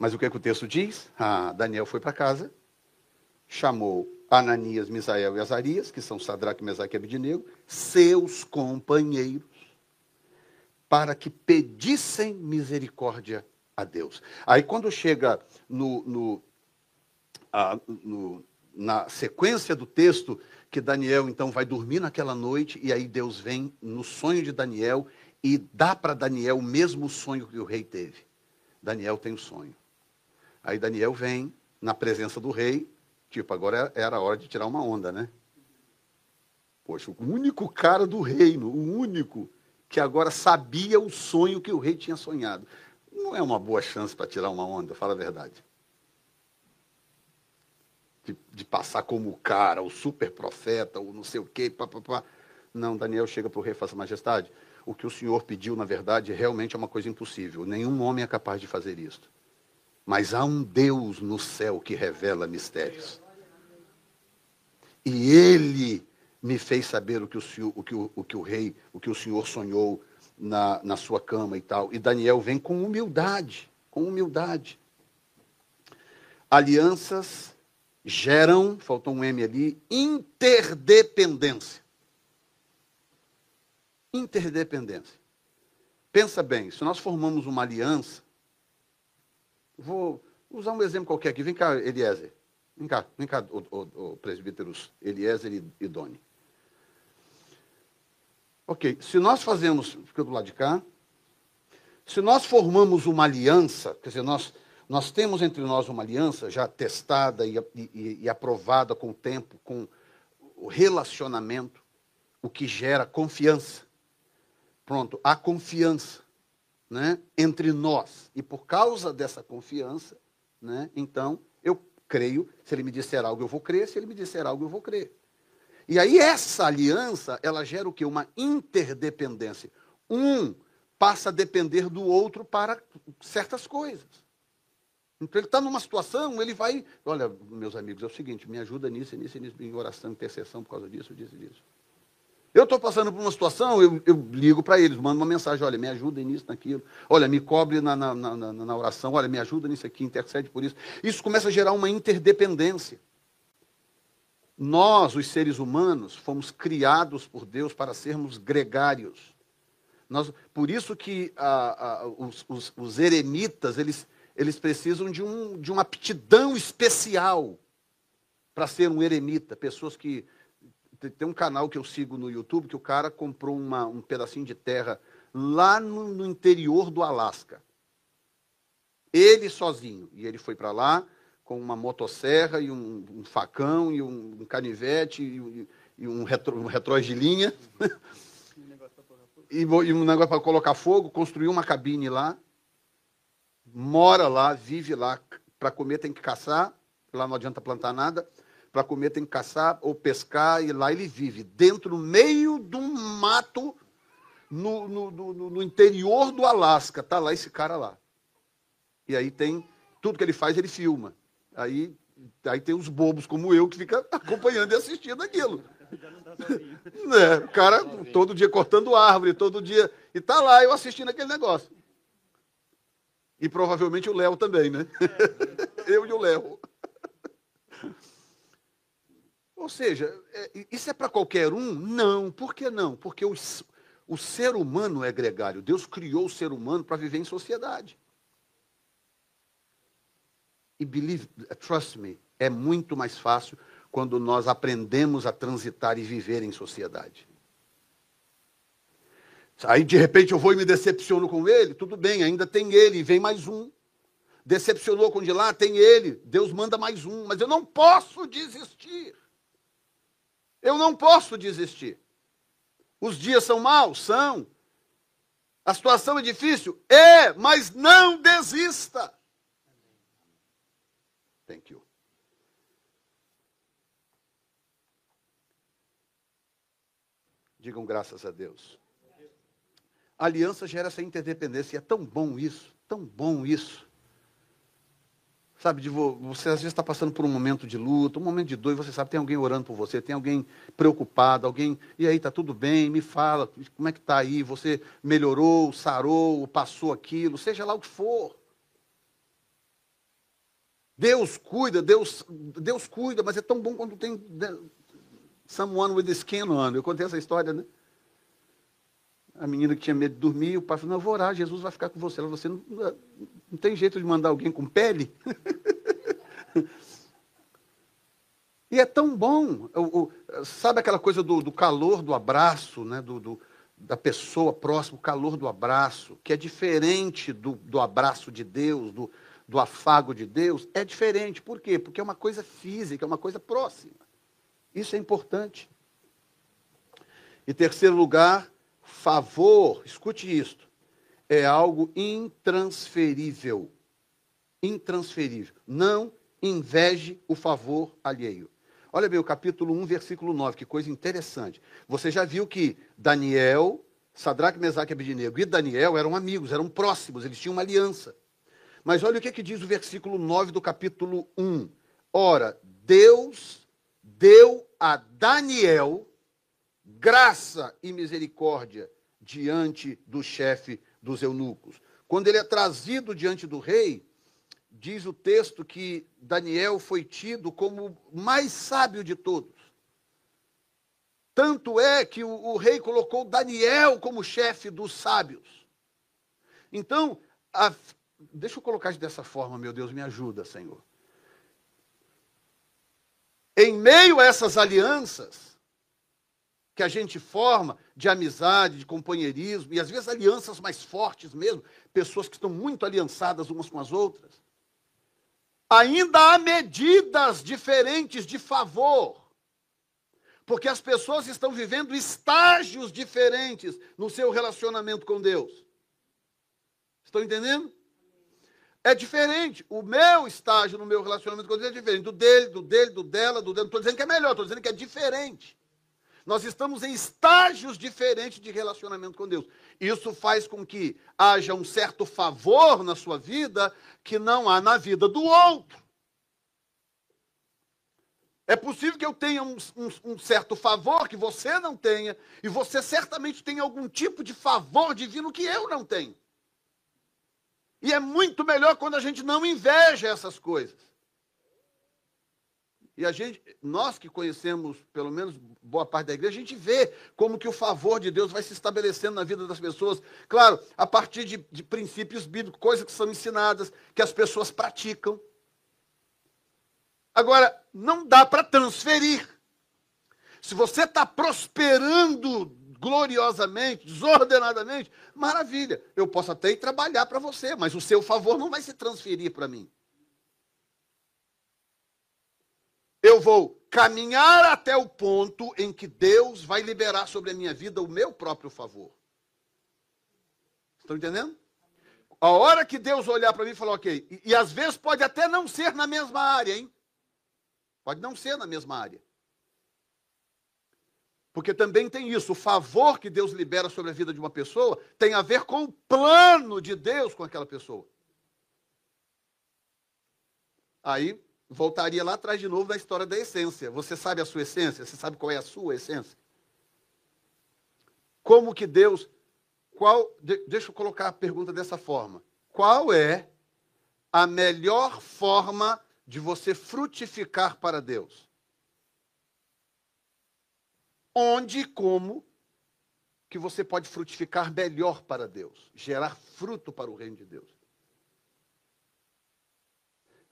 Mas o que, é que o texto diz? Ah, Daniel foi para casa, chamou Ananias, Misael e Azarias, que são Sadraque, Mesaque e Abidinego, seus companheiros, para que pedissem misericórdia a Deus. Aí quando chega no, no, ah, no, na sequência do texto, que Daniel então vai dormir naquela noite, e aí Deus vem no sonho de Daniel e dá para Daniel o mesmo sonho que o rei teve. Daniel tem o um sonho. Aí Daniel vem na presença do rei, tipo, agora era a hora de tirar uma onda, né? Poxa, o único cara do reino, o único que agora sabia o sonho que o rei tinha sonhado. Não é uma boa chance para tirar uma onda, fala a verdade. De, de, passar como o cara, o super profeta, o não sei o quê, papapá. Não, Daniel chega para o rei e fala, majestade, o que o Senhor pediu, na verdade, realmente é uma coisa impossível. Nenhum homem é capaz de fazer isto. Mas há um Deus no céu que revela mistérios. E ele me fez saber o que o, o, que o, o que o rei, o que o Senhor sonhou na, na sua cama e tal. E Daniel vem com humildade, com humildade. Alianças geram, faltou um M ali, interdependência. Interdependência. Pensa bem, se nós formamos uma aliança, vou usar um exemplo qualquer aqui. Vem cá, Eliezer. Vem cá, vem cá, o, o, o presbíteros Eliezer e, e Doni. Ok, se nós fazemos, fica do lado de cá, se nós formamos uma aliança, quer dizer, nós, nós temos entre nós uma aliança já testada e, e, e aprovada com o tempo, com o relacionamento, o que gera confiança. Pronto, há confiança né, entre nós. E por causa dessa confiança, né, então, eu creio. Se ele me disser algo, eu vou crer. Se ele me disser algo, eu vou crer. E aí essa aliança, ela gera o quê? Uma interdependência. Um passa a depender do outro para certas coisas. Então ele está numa situação, ele vai, olha, meus amigos, é o seguinte, me ajuda nisso, nisso, nisso, em oração, intercessão por causa disso, disso, disso. Eu estou passando por uma situação, eu, eu ligo para eles, mando uma mensagem, olha, me ajudem nisso, naquilo, olha, me cobre na, na, na, na oração, olha, me ajuda nisso aqui, intercede por isso. Isso começa a gerar uma interdependência. Nós, os seres humanos, fomos criados por Deus para sermos gregários. Nós, por isso que a, a, os, os, os, eremitas, eles, eles precisam de, um, de uma aptidão especial para ser um eremita. Pessoas que tem um canal que eu sigo no YouTube que o cara comprou uma, um pedacinho de terra lá no, no interior do Alasca. Ele sozinho. E ele foi para lá com uma motosserra e um, um facão e um, um canivete e, e um, retro, um retrós de linha. e, e um negócio para colocar fogo, construiu uma cabine lá, mora lá, vive lá. Para comer tem que caçar, lá não adianta plantar nada para comer tem que caçar ou pescar, e lá ele vive, dentro, no meio um mato, no, no, no, no interior do Alasca. Está lá esse cara lá. E aí tem, tudo que ele faz, ele filma. Aí, aí tem os bobos como eu que fica acompanhando e assistindo aquilo. É, o cara todo dia cortando árvore, todo dia. E tá lá eu assistindo aquele negócio. E provavelmente o Léo também, né? eu e o Léo. Ou seja, é, isso é para qualquer um? Não. Por que não? Porque o, o ser humano é gregário. Deus criou o ser humano para viver em sociedade. E believe, trust me, é muito mais fácil quando nós aprendemos a transitar e viver em sociedade. Aí de repente eu vou e me decepciono com ele, tudo bem, ainda tem ele, vem mais um. Decepcionou com de lá, tem ele, Deus manda mais um, mas eu não posso desistir. Eu não posso desistir. Os dias são maus? São. A situação é difícil? É, mas não desista. Thank you. Digam graças a Deus. A aliança gera essa interdependência. E é tão bom isso, tão bom isso. Sabe, de você às vezes está passando por um momento de luta, um momento de dor, e você sabe, tem alguém orando por você, tem alguém preocupado, alguém, e aí, está tudo bem, me fala, como é que está aí? Você melhorou, sarou, passou aquilo, seja lá o que for. Deus cuida, Deus, Deus cuida, mas é tão bom quando tem né, someone with skin on. Eu contei essa história, né? A menina que tinha medo de dormir, o pai falou, não, eu vou orar, Jesus vai ficar com você. Ela você não, não tem jeito de mandar alguém com pele? e é tão bom. Sabe aquela coisa do, do, calor do abraço, né? Do, do, da pessoa próxima, o calor do abraço, que é diferente do, do abraço de Deus, do, do afago de Deus, é diferente. Por quê? Porque é uma coisa física, é uma coisa próxima. Isso é importante. E terceiro lugar, favor, escute isto, é algo intransferível. Intransferível. Não inveje o favor alheio. Olha bem, o capítulo 1, versículo 9, que coisa interessante. Você já viu que Daniel, Sadraque, Mesaque e Abidinego e Daniel eram amigos, eram próximos, eles tinham uma aliança. Mas olha o que, que diz o versículo 9 do capítulo 1. Ora, Deus deu a Daniel graça e misericórdia diante do chefe dos eunucos. Quando ele é trazido diante do rei, diz o texto que Daniel foi tido como o mais sábio de todos. Tanto é que o, o rei colocou Daniel como chefe dos sábios. Então, a, deixa eu colocar dessa forma, meu Deus, me ajuda, Senhor. Em meio a essas alianças, que a gente forma de amizade, de companheirismo, e às vezes alianças mais fortes mesmo, pessoas que estão muito aliançadas umas com as outras. Ainda há medidas diferentes de favor, porque as pessoas estão vivendo estágios diferentes no seu relacionamento com Deus. Estão entendendo? É diferente. O meu estágio no meu relacionamento com Deus é diferente do dele, do dele, do dela, do dele. Não estou dizendo que é melhor, estou dizendo que é diferente. Nós estamos em estágios diferentes de relacionamento com Deus. Isso faz com que haja um certo favor na sua vida que não há na vida do outro. É possível que eu tenha um, um, um, certo favor que você não tenha, e você certamente tem algum tipo de favor divino que eu não tenho. E é muito melhor quando a gente não inveja essas coisas. E a gente, nós que conhecemos pelo menos boa parte da igreja, a gente vê como que o favor de Deus vai se estabelecendo na vida das pessoas. Claro, a partir de, de princípios bíblicos, coisas que são ensinadas, que as pessoas praticam. Agora, não dá para transferir. Se você está prosperando gloriosamente, desordenadamente, maravilha. Eu posso até ir trabalhar para você, mas o seu favor não vai se transferir para mim. Eu vou caminhar até o ponto em que Deus vai liberar sobre a minha vida o meu próprio favor. Estão entendendo? A hora que Deus olhar para mim e falar, ok, e, e, às vezes pode até não ser na mesma área, hein? Pode não ser na mesma área. Porque também tem isso, o favor que Deus libera sobre a vida de uma pessoa tem a ver com o plano de Deus com aquela pessoa. Aí voltaria lá atrás de novo na história da essência. Você sabe a sua essência? Você sabe qual é a sua essência? Como que Deus. Qual, deixa eu colocar a pergunta dessa forma. Qual é a melhor forma de você frutificar para Deus? Onde e como que você pode frutificar melhor para Deus, gerar fruto para o reino de Deus?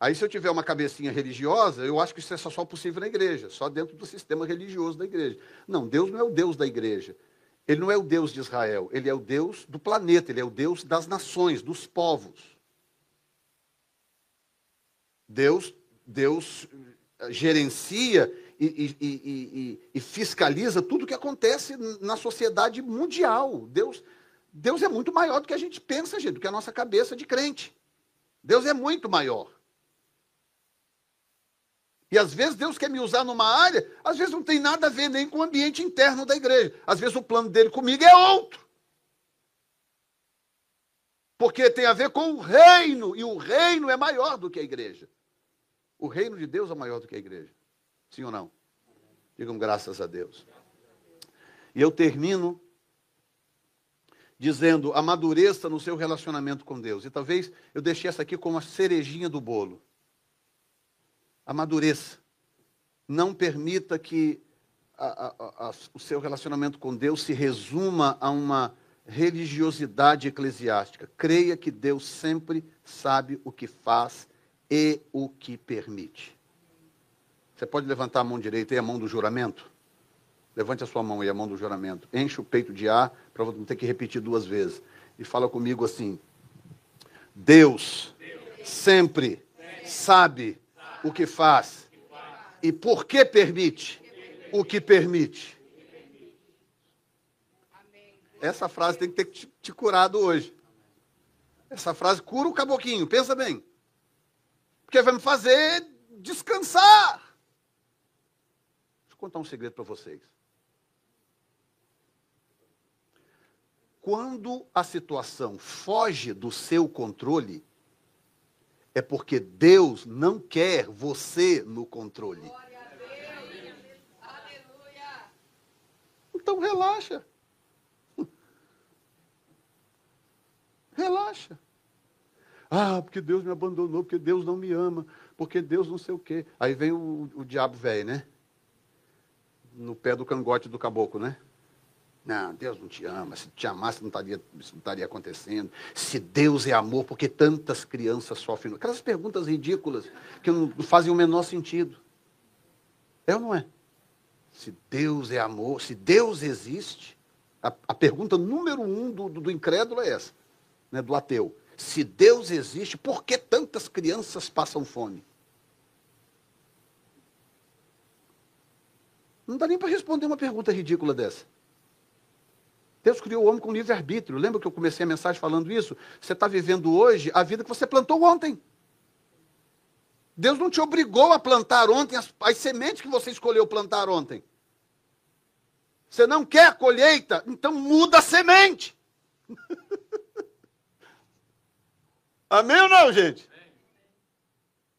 Aí, se eu tiver uma cabecinha religiosa, eu acho que isso é só possível na igreja, só dentro do sistema religioso da igreja. Não, Deus não é o Deus da igreja. Ele não é o Deus de Israel. Ele é o Deus do planeta, ele é o Deus das nações, dos povos. Deus, Deus eh, gerencia e, e, e, e, fiscaliza tudo o que acontece na sociedade mundial. Deus, Deus é muito maior do que a gente pensa, gente, do que a nossa cabeça de crente. Deus é muito maior. E às vezes Deus quer me usar numa área, às vezes não tem nada a ver nem com o ambiente interno da igreja. Às vezes o plano dele comigo é outro. Porque tem a ver com o reino, e o reino é maior do que a igreja. O reino de Deus é maior do que a igreja. Sim ou não? Digam graças a Deus. E eu termino dizendo: amadureça no seu relacionamento com Deus. E talvez eu deixe essa aqui como a cerejinha do bolo. Amadureça. Não permita que a, a, a, o seu relacionamento com Deus se resuma a uma religiosidade eclesiástica. Creia que Deus sempre sabe o que faz e o que permite. Você pode levantar a mão direita e a mão do juramento? Levante a sua mão e a mão do juramento. Enche o peito de ar para não ter que repetir duas vezes. E fala comigo assim: Deus, sempre sabe o que faz e por que permite o que permite. Essa frase tem que ter te, te curado hoje. Essa frase cura o caboquinho, pensa bem. Porque vai me fazer descansar. Deixa eu contar um segredo para vocês. Quando a situação foge do seu controle, é porque Deus não quer você no controle. Então relaxa. Relaxa. Ah, porque Deus me abandonou, porque Deus não me ama, porque Deus não sei o quê. Aí vem o, o diabo velho, né? No pé do cangote do caboclo, né? Não, Deus não te ama. Se te amasse, não estaria, isso não estaria acontecendo. Se Deus é amor, por que tantas crianças sofrem? Aquelas perguntas ridículas que não fazem o menor sentido. É ou não é? Se Deus é amor, se Deus existe, a, a pergunta número um do, do, do incrédulo é essa né, do ateu. Se Deus existe, por que tantas crianças passam fome? Não dá nem para responder uma pergunta ridícula dessa. Deus criou o homem com livre-arbítrio. Lembra que eu comecei a mensagem falando isso? Você está vivendo hoje a vida que você plantou ontem. Deus não te obrigou a plantar ontem as, as sementes que você escolheu plantar ontem. Você não quer a colheita? Então muda a semente. Amém ou não, gente?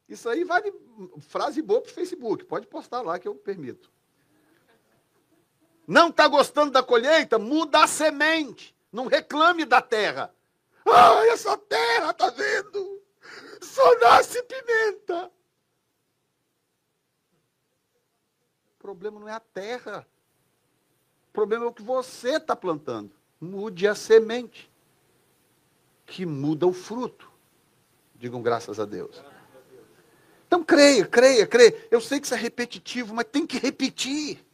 Isso aí vale frase boa para o Facebook. Pode postar lá que eu permito. Não está gostando da colheita? Muda a semente. Não reclame da terra. Ah, essa terra, tá vendo? Só nasce pimenta. O problema não é a terra. O problema é o que você está plantando. Mude a semente, que muda o fruto. Digam graças a Deus. Então creia, creia, creia. Eu sei que isso é repetitivo, mas tem que repetir.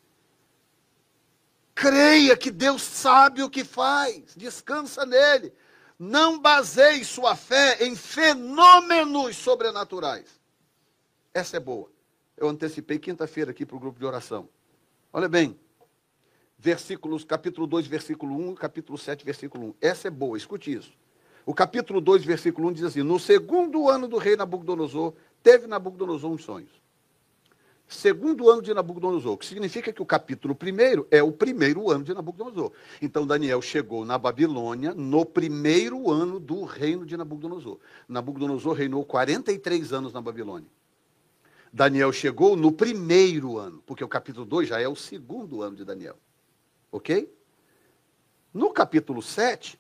Creia que Deus sabe o que faz, descansa nele. Não baseie sua fé em fenômenos sobrenaturais. Essa é boa. Eu antecipei quinta-feira aqui para o grupo de oração. Olha bem, versículos, capítulo 2, versículo 1, capítulo 7, versículo 1. Essa é boa, escute isso. O capítulo 2, versículo 1 diz assim: No segundo ano do rei Nabucodonosor, teve Nabucodonosor uns sonhos. Segundo ano de Nabucodonosor, que significa que o capítulo primeiro é o primeiro ano de Nabucodonosor. Então Daniel chegou na Babilônia no primeiro ano do reino de Nabucodonosor. Nabucodonosor reinou 43 anos na Babilônia. Daniel chegou no primeiro ano, porque o capítulo 2 já é o segundo ano de Daniel. Ok? No capítulo 7,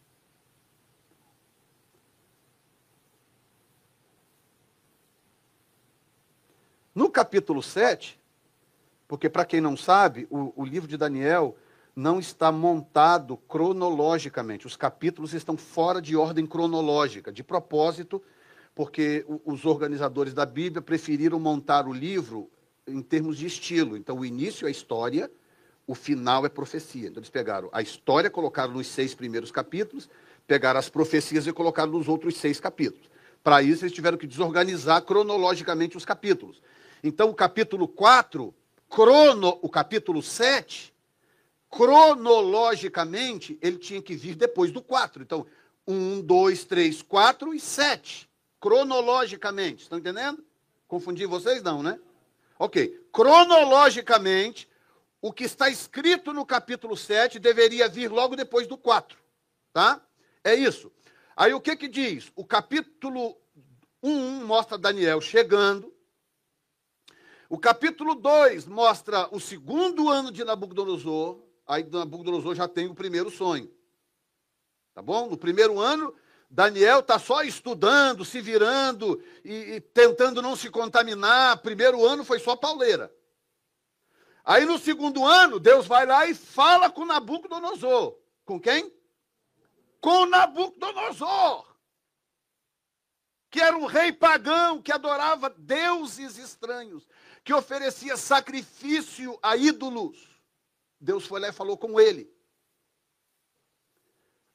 No capítulo 7, porque para quem não sabe, o, o, livro de Daniel não está montado cronologicamente. Os capítulos estão fora de ordem cronológica, de propósito, porque os organizadores da Bíblia preferiram montar o livro em termos de estilo. Então, o início é história, o final é profecia. Então, eles pegaram a história, colocaram nos seis primeiros capítulos, pegaram as profecias e colocaram nos outros seis capítulos. Para isso, eles tiveram que desorganizar cronologicamente os capítulos. Então, o capítulo 4 crono, o capítulo 7, cronologicamente, ele tinha que vir depois do 4. Então, 1, 2, 3, 4 e 7. Cronologicamente. Estão entendendo? Confundi vocês? Não, né? Ok. Cronologicamente, o que está escrito no capítulo 7 deveria vir logo depois do 4. Tá? É isso. Aí o que que diz? O capítulo 1 mostra Daniel chegando. O capítulo 2 mostra o segundo ano de Nabucodonosor. Aí Nabucodonosor já tem o primeiro sonho. Tá bom? No primeiro ano, Daniel está só estudando, se virando e, e, tentando não se contaminar. Primeiro ano foi só pauleira. Aí no segundo ano, Deus vai lá e fala com Nabucodonosor. Com quem? Com Nabucodonosor. Que era um rei pagão que adorava deuses estranhos, que oferecia sacrifício a ídolos. Deus foi lá e falou com ele.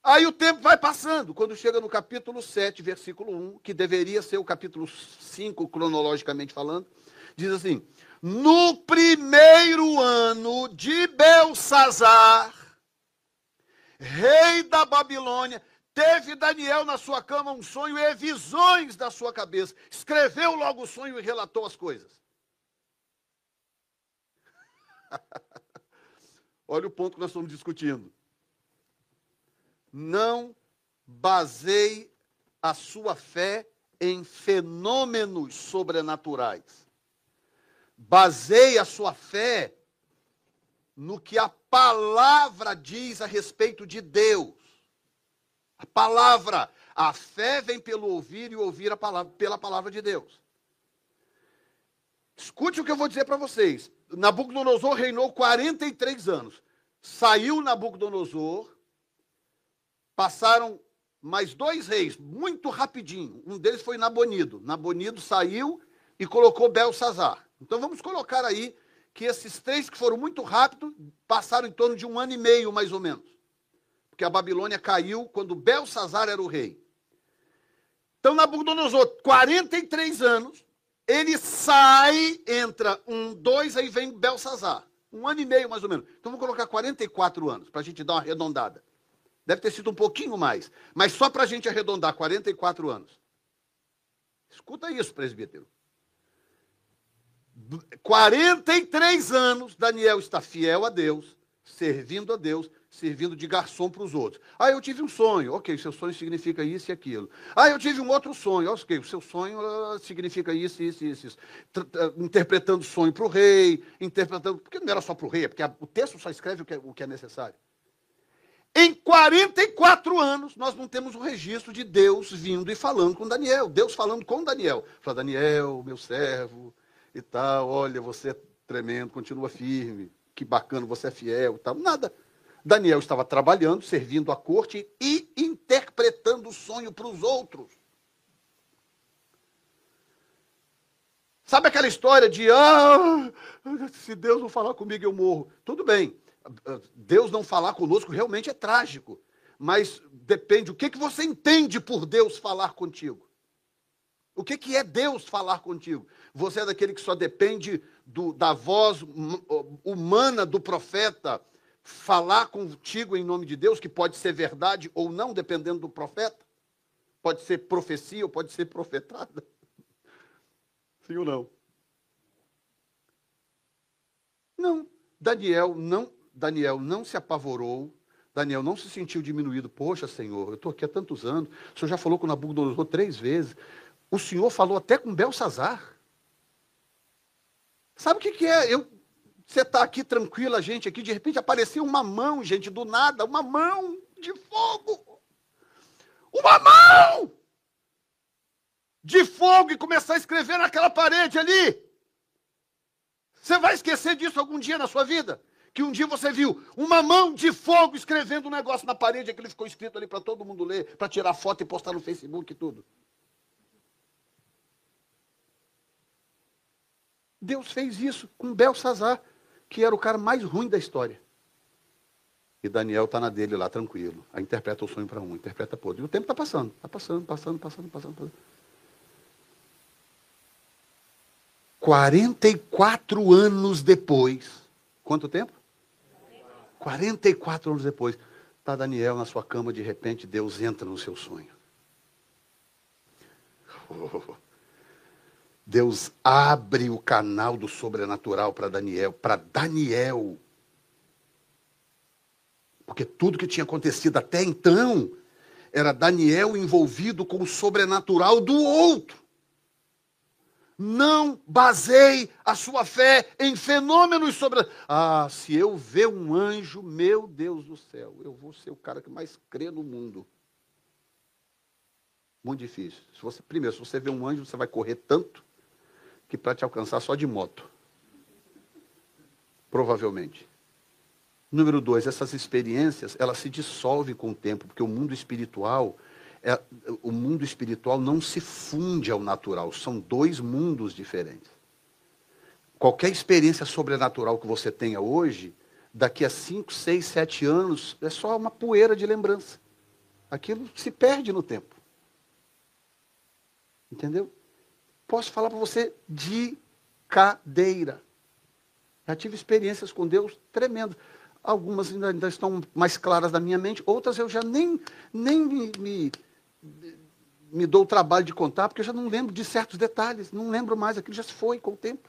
Aí o tempo vai passando. Quando chega no capítulo 7, versículo 1, que deveria ser o capítulo 5, cronologicamente falando, diz assim: No primeiro ano de Belsazar, rei da Babilônia, teve Daniel na sua cama um sonho e visões da sua cabeça. Escreveu logo o sonho e relatou as coisas. Olha o ponto que nós estamos discutindo não baseie a sua fé em fenômenos sobrenaturais. Baseie a sua fé no que a palavra diz a respeito de Deus. A palavra, a fé vem pelo ouvir e ouvir a palavra pela palavra de Deus. Escute o que eu vou dizer para vocês. Nabucodonosor reinou 43 anos. Saiu Nabucodonosor, passaram mais dois reis, muito rapidinho. Um deles foi Nabonido. Nabonido saiu e colocou Belsazar. Então vamos colocar aí que esses três que foram muito rápidos passaram em torno de um ano e meio, mais ou menos. Porque a Babilônia caiu quando Belsazar era o rei. Então Nabucodonosor, 43 anos, ele sai, entra um, dois, aí vem Belsazar. Um ano e meio, mais ou menos. Então vamos colocar 44 anos, para a gente dar uma arredondada. Deve ter sido um pouquinho mais. Mas só para a gente arredondar, 44 anos. Escuta isso, presbítero. 43 anos, Daniel está fiel a Deus, servindo a Deus, servindo de garçom para os outros. Ah, eu tive um sonho. Ok, seu sonho significa isso e aquilo. Ah, eu tive um outro sonho. Ok, o seu sonho uh, significa isso, isso, isso. isso. interpretando sonho para o rei, interpretando. Porque não era só para o rei, é porque a, o texto só escreve o que é, o que é necessário. Em 44 anos, nós não temos o registro de Deus vindo e falando com Daniel. Deus falando com Daniel. Fala, Daniel, meu servo e tal, olha, você é tremendo, continua firme, que bacana, você é fiel e tal. Nada. Daniel estava trabalhando, servindo a corte e interpretando o sonho para os outros. Sabe aquela história de, ah, se Deus não falar comigo, eu morro. Tudo bem. Deus não falar conosco realmente é trágico. Mas depende, o que, que você entende por Deus falar contigo? O que, que é Deus falar contigo? Você é daquele que só depende do, da voz humana do profeta falar contigo em nome de Deus, que pode ser verdade ou não, dependendo do profeta? Pode ser profecia ou pode ser profetada? Sim ou não? Não. Daniel não Daniel não se apavorou, Daniel não se sentiu diminuído. Poxa, Senhor, eu estou aqui há tantos anos, o Senhor já falou com Nabucodonosor três vezes. O Senhor falou até com Belsazar. Sabe o que, que é? Eu, você está aqui tranquila, gente, aqui, de repente apareceu uma mão, gente, do nada, uma mão de fogo. Uma mão de fogo e começar a escrever naquela parede ali. Você vai esquecer disso algum dia na sua vida? que um dia você viu uma mão de fogo escrevendo um negócio na parede, aquilo ficou escrito ali para todo mundo ler, para tirar foto e postar no Facebook e tudo. Deus fez isso com Belsazar, que era o cara mais ruim da história. E Daniel está na dele lá, tranquilo. Aí interpreta o sonho para um, interpreta para outro. E o tempo está passando, está passando, passando, passando, passando, passando. 44 anos depois. Quanto tempo? 44 anos depois. Está Daniel na sua cama, de repente Deus entra no seu sonho. Oh, Deus abre o canal do sobrenatural para Daniel, para Daniel. Porque tudo que tinha acontecido até então era Daniel envolvido com o sobrenatural do outro. Não baseie a sua fé em fenômenos sobre. Ah, se eu ver um anjo, meu Deus do céu, eu vou ser o cara que mais crê no mundo. Muito difícil. Se você, primeiro, se você ver um anjo, você vai correr tanto que para te alcançar só de moto. Provavelmente. Número dois, essas experiências, elas se dissolvem com o tempo, porque o mundo espiritual é, o mundo espiritual não se funde ao natural, são dois mundos diferentes. Qualquer experiência sobrenatural que você tenha hoje, daqui a 5, 6, 7 anos, é só uma poeira de lembrança. Aquilo se perde no tempo. Entendeu? Posso falar para você de cadeira. Já tive experiências com Deus tremendas. Algumas ainda, ainda, estão mais claras na minha mente, outras eu já nem, nem me, me me dou o trabalho de contar, porque eu já não lembro de certos detalhes, não lembro mais, aquilo já se foi com o tempo.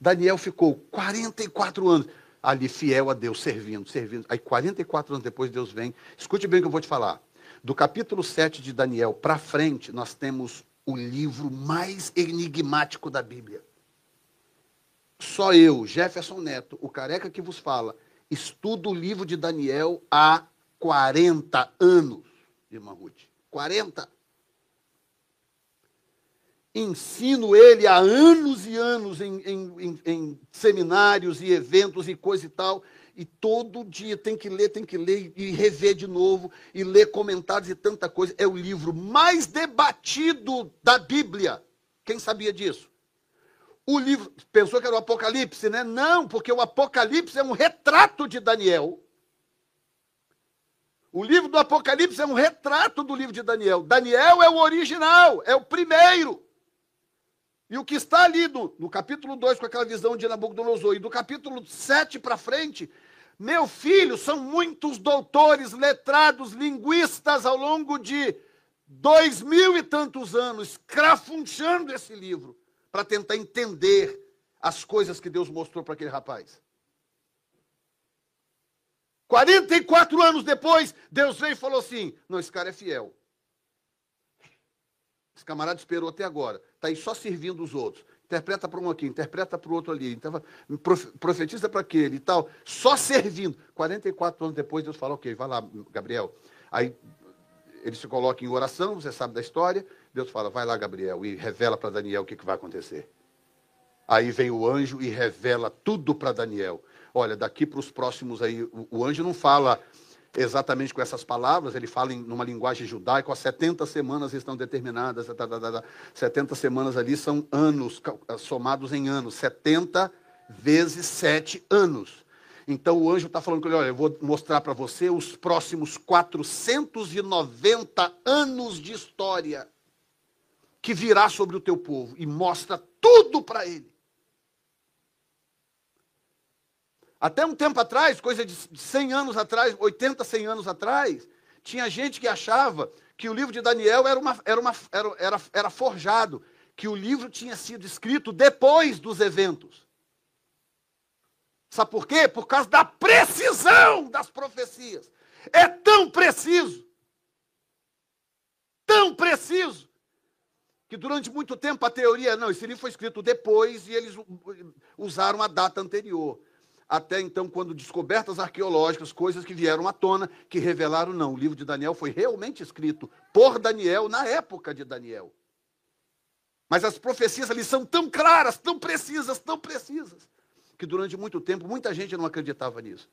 Daniel ficou 44 anos ali fiel a Deus, servindo, servindo. Aí 44 anos depois Deus vem. Escute bem o que eu vou te falar. Do capítulo 7 de Daniel para frente, nós temos o livro mais enigmático da Bíblia. Só eu, Jefferson Neto, o careca que vos fala, estudo o livro de Daniel há 40 anos, irmã Ruth. 40. Ensino ele há anos e anos em, em, em, em, seminários e eventos e coisa e tal. E todo dia tem que ler, tem que ler e rever de novo, e ler comentários e tanta coisa. É o livro mais debatido da Bíblia. Quem sabia disso? O livro. Pensou que era o Apocalipse, né? Não, porque o Apocalipse é um retrato de Daniel. O livro do Apocalipse é um retrato do livro de Daniel. Daniel é o original, é o primeiro. E o que está ali no, no capítulo 2, com aquela visão de Nabucodonosor, e do capítulo 7 para frente, meu filho, são muitos doutores, letrados, linguistas ao longo de dois mil e tantos anos, crafunchando esse livro, para tentar entender as coisas que Deus mostrou para aquele rapaz. 44 anos depois, Deus veio e falou assim: Não, esse cara é fiel. Esse camarada esperou até agora. Está aí só servindo os outros. Interpreta para um aqui, interpreta para o outro ali. Então, profetiza para aquele e tal. Só servindo. 44 anos depois, Deus fala: Ok, vai lá, Gabriel. Aí ele se coloca em oração, você sabe da história. Deus fala: Vai lá, Gabriel, e revela para Daniel o que, que vai acontecer. Aí vem o anjo e revela tudo para Daniel olha, daqui para os próximos aí, o, o, anjo não fala exatamente com essas palavras, ele fala em numa linguagem judaica, as 70 semanas estão determinadas, 70 semanas ali são anos, somados em anos, 70 vezes 7 anos. Então o anjo está falando com ele, olha, eu vou mostrar para você os próximos 490 anos de história que virá sobre o teu povo e mostra tudo para ele. Até um tempo atrás, coisa de 100 anos atrás, 80, 100 anos atrás, tinha gente que achava que o livro de Daniel era, uma, era, uma, era, era, era forjado, que o livro tinha sido escrito depois dos eventos. Sabe por quê? Por causa da precisão das profecias. É tão preciso, tão preciso, que durante muito tempo a teoria, não, esse livro foi escrito depois e eles usaram a data anterior até então, quando descobertas arqueológicas, coisas que vieram à tona, que revelaram, não, o livro de Daniel foi realmente escrito por Daniel na época de Daniel. Mas as profecias ali são tão claras, tão precisas, tão precisas, que durante muito tempo muita gente não acreditava nisso.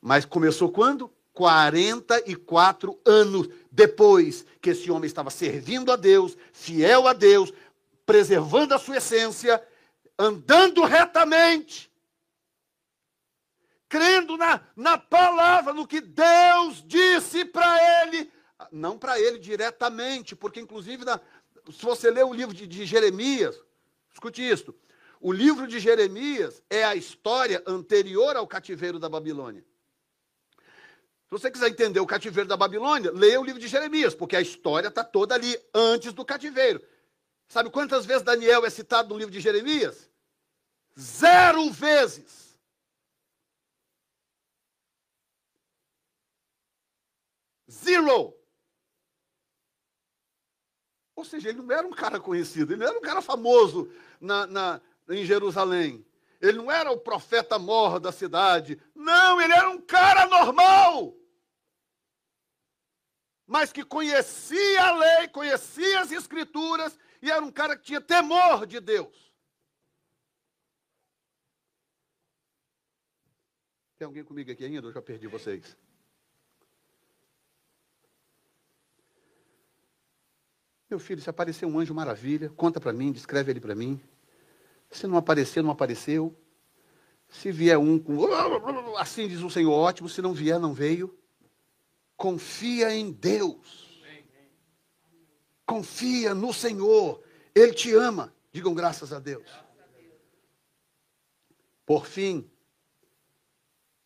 Mas começou quando? 44 anos depois que esse homem estava servindo a Deus, fiel a Deus, preservando a sua essência, andando retamente, crendo na, na palavra, no que Deus disse para ele, não para ele diretamente, porque inclusive na, se você ler o livro de, de Jeremias, escute isso. O livro de Jeremias é a história anterior ao cativeiro da Babilônia. Se você quiser entender o cativeiro da Babilônia, leia o livro de Jeremias, porque a história está toda ali, antes do cativeiro. Sabe quantas vezes Daniel é citado no livro de Jeremias? Zero vezes. Zero. Ou seja, ele não era um cara conhecido, ele não era um cara famoso na, na, em Jerusalém. Ele não era o profeta mor da cidade. Não, ele era um cara normal. Mas que conhecia a lei, conhecia as escrituras e era um cara que tinha temor de Deus. Tem alguém comigo aqui ainda? Eu já perdi vocês. Meu filho, se aparecer um anjo maravilha, conta para mim, descreve ele para mim. Se não aparecer, não apareceu. Se vier um com. Assim diz o Senhor, ótimo. Se não vier, não veio. Confia em Deus. Confia no Senhor. Ele te ama. Digam graças a Deus. Por fim,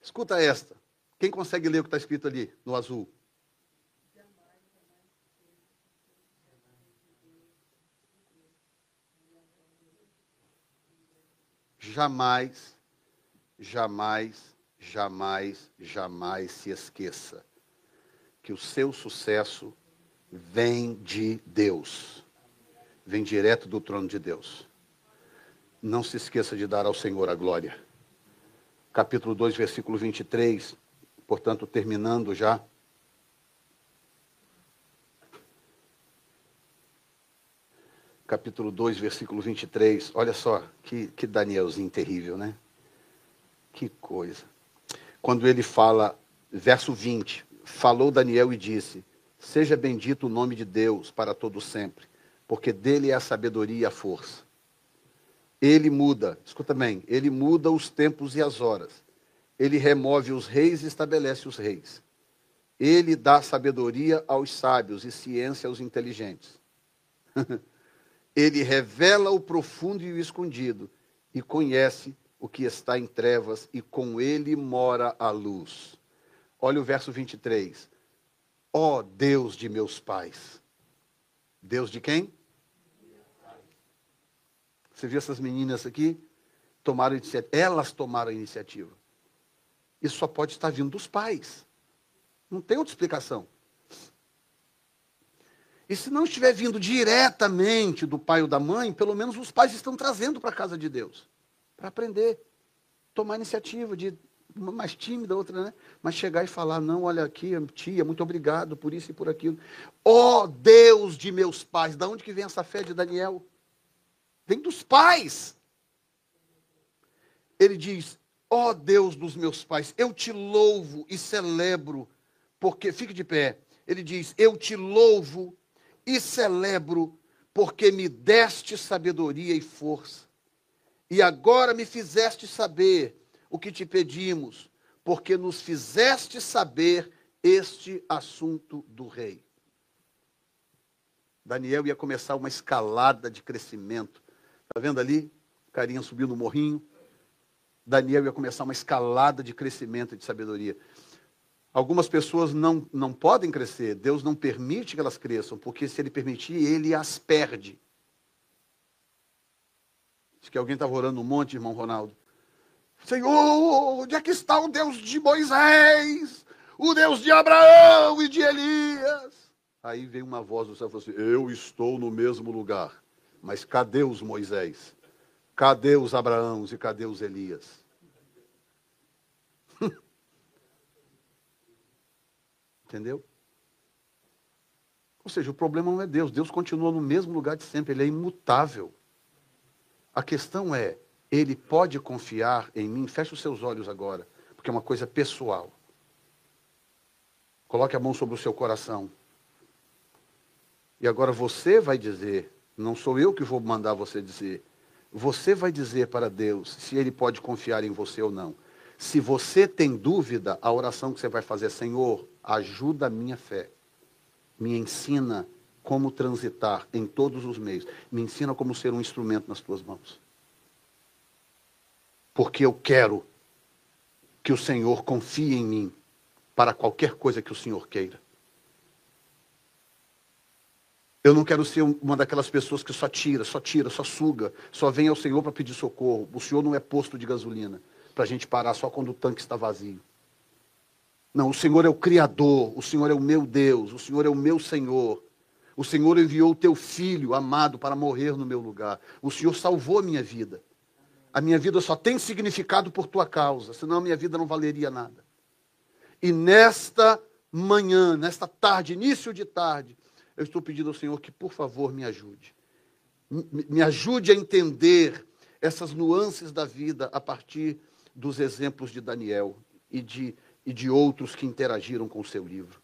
escuta esta. Quem consegue ler o que está escrito ali no azul? Jamais, jamais, jamais, jamais se esqueça que o seu sucesso vem de Deus, vem direto do trono de Deus. Não se esqueça de dar ao Senhor a glória. Capítulo 2, versículo 23, portanto, terminando já. Capítulo 2, versículo 23. Olha só, que, que Danielzinho terrível, né? Que coisa. Quando ele fala, verso 20, falou Daniel e disse: Seja bendito o nome de Deus para todo sempre, porque dele é a sabedoria e a força. Ele muda, escuta bem, ele muda os tempos e as horas. Ele remove os reis e estabelece os reis. Ele dá sabedoria aos sábios e ciência aos inteligentes. Ele revela o profundo e o escondido, e conhece o que está em trevas, e com ele mora a luz. Olha o verso 23. Ó oh, Deus de meus pais. Deus de quem? Você viu essas meninas aqui? Tomaram. Elas tomaram a iniciativa. Isso só pode estar vindo dos pais. Não tem outra explicação. E se não estiver vindo diretamente do pai ou da mãe, pelo menos os pais estão trazendo para a casa de Deus. Para aprender. Tomar iniciativa de uma mais tímida, outra, né? Mas chegar e falar, não, olha aqui, tia, muito obrigado por isso e por aquilo. Ó oh, Deus de meus pais, da onde que vem essa fé de Daniel? Vem dos pais. Ele diz, ó oh, Deus dos meus pais, eu te louvo e celebro, porque, fique de pé, ele diz, eu te louvo e celebro, porque me deste sabedoria e força. E agora me fizeste saber o que te pedimos, porque nos fizeste saber este assunto do rei. Daniel ia começar uma escalada de crescimento. Está vendo ali? Carinha subindo o morrinho. Daniel ia começar uma escalada de crescimento e de sabedoria. Algumas pessoas não, não podem crescer, Deus não permite que elas cresçam, porque se Ele permitir, Ele as perde. Diz que alguém estava orando um monte, irmão Ronaldo. Senhor, onde é que está o Deus de Moisés? O Deus de Abraão e de Elias? Aí veio uma voz do céu e falou assim: Eu estou no mesmo lugar, mas cadê os Moisés? Cadê os Abraãos e cadê os Elias? Entendeu? Ou seja, o problema não é Deus. Deus continua no mesmo lugar de sempre. Ele é imutável. A questão é, ele pode confiar em mim? Feche os seus olhos agora, porque é uma coisa pessoal. Coloque a mão sobre o seu coração. E agora você vai dizer, não sou eu que vou mandar você dizer. Você vai dizer para Deus se ele pode confiar em você ou não. Se você tem dúvida, a oração que você vai fazer é: Senhor, ajuda a minha fé, me ensina como transitar em todos os meios. Me ensina como ser um instrumento nas tuas mãos. Porque eu quero que o Senhor confie em mim para qualquer coisa que o Senhor queira. Eu não quero ser uma daquelas pessoas que só tira, só tira, só suga, só vem ao Senhor para pedir socorro. O Senhor não é posto de gasolina para a gente parar só quando o tanque está vazio. Não, o Senhor é o Criador, o Senhor é o meu Deus, o Senhor é o meu Senhor. O Senhor enviou o teu filho amado para morrer no meu lugar. O Senhor salvou a minha vida. A minha vida só tem significado por tua causa, senão a minha vida não valeria nada. E nesta manhã, nesta tarde, início de tarde, eu estou pedindo ao Senhor que, por favor, me ajude. Me ajude a entender essas nuances da vida a partir dos exemplos de Daniel e de e de outros que interagiram com o seu livro.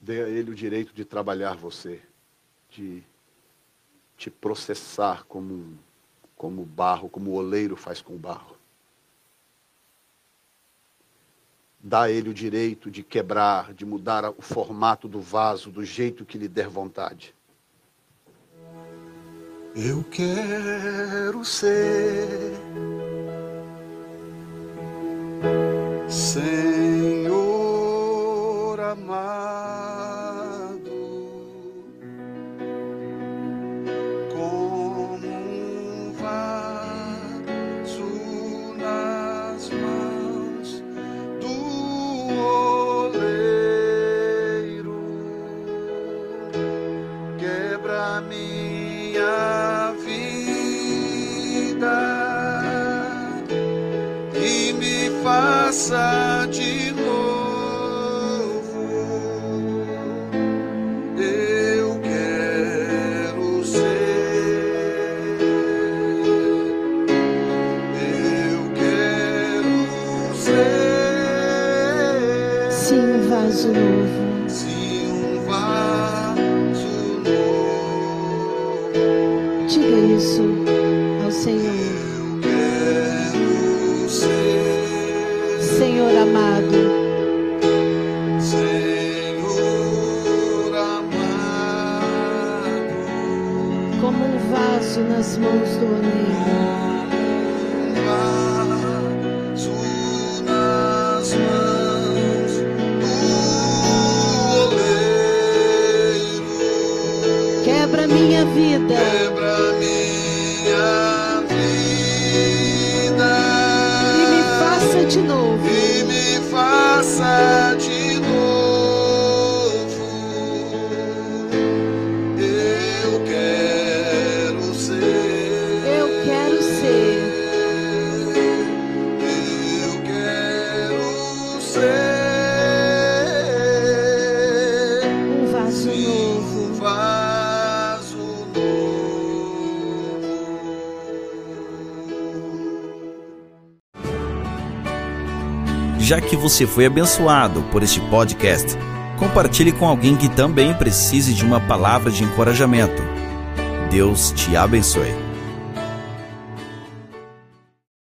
Dê a ele o direito de trabalhar você, de te processar como, como barro, como o oleiro faz com o barro. Dá a ele o direito de quebrar, de mudar o formato do vaso do jeito que lhe der vontade. Eu quero ser Senhor amado, Já que você foi abençoado por este podcast, compartilhe com alguém que também precise de uma palavra de encorajamento. Deus te abençoe.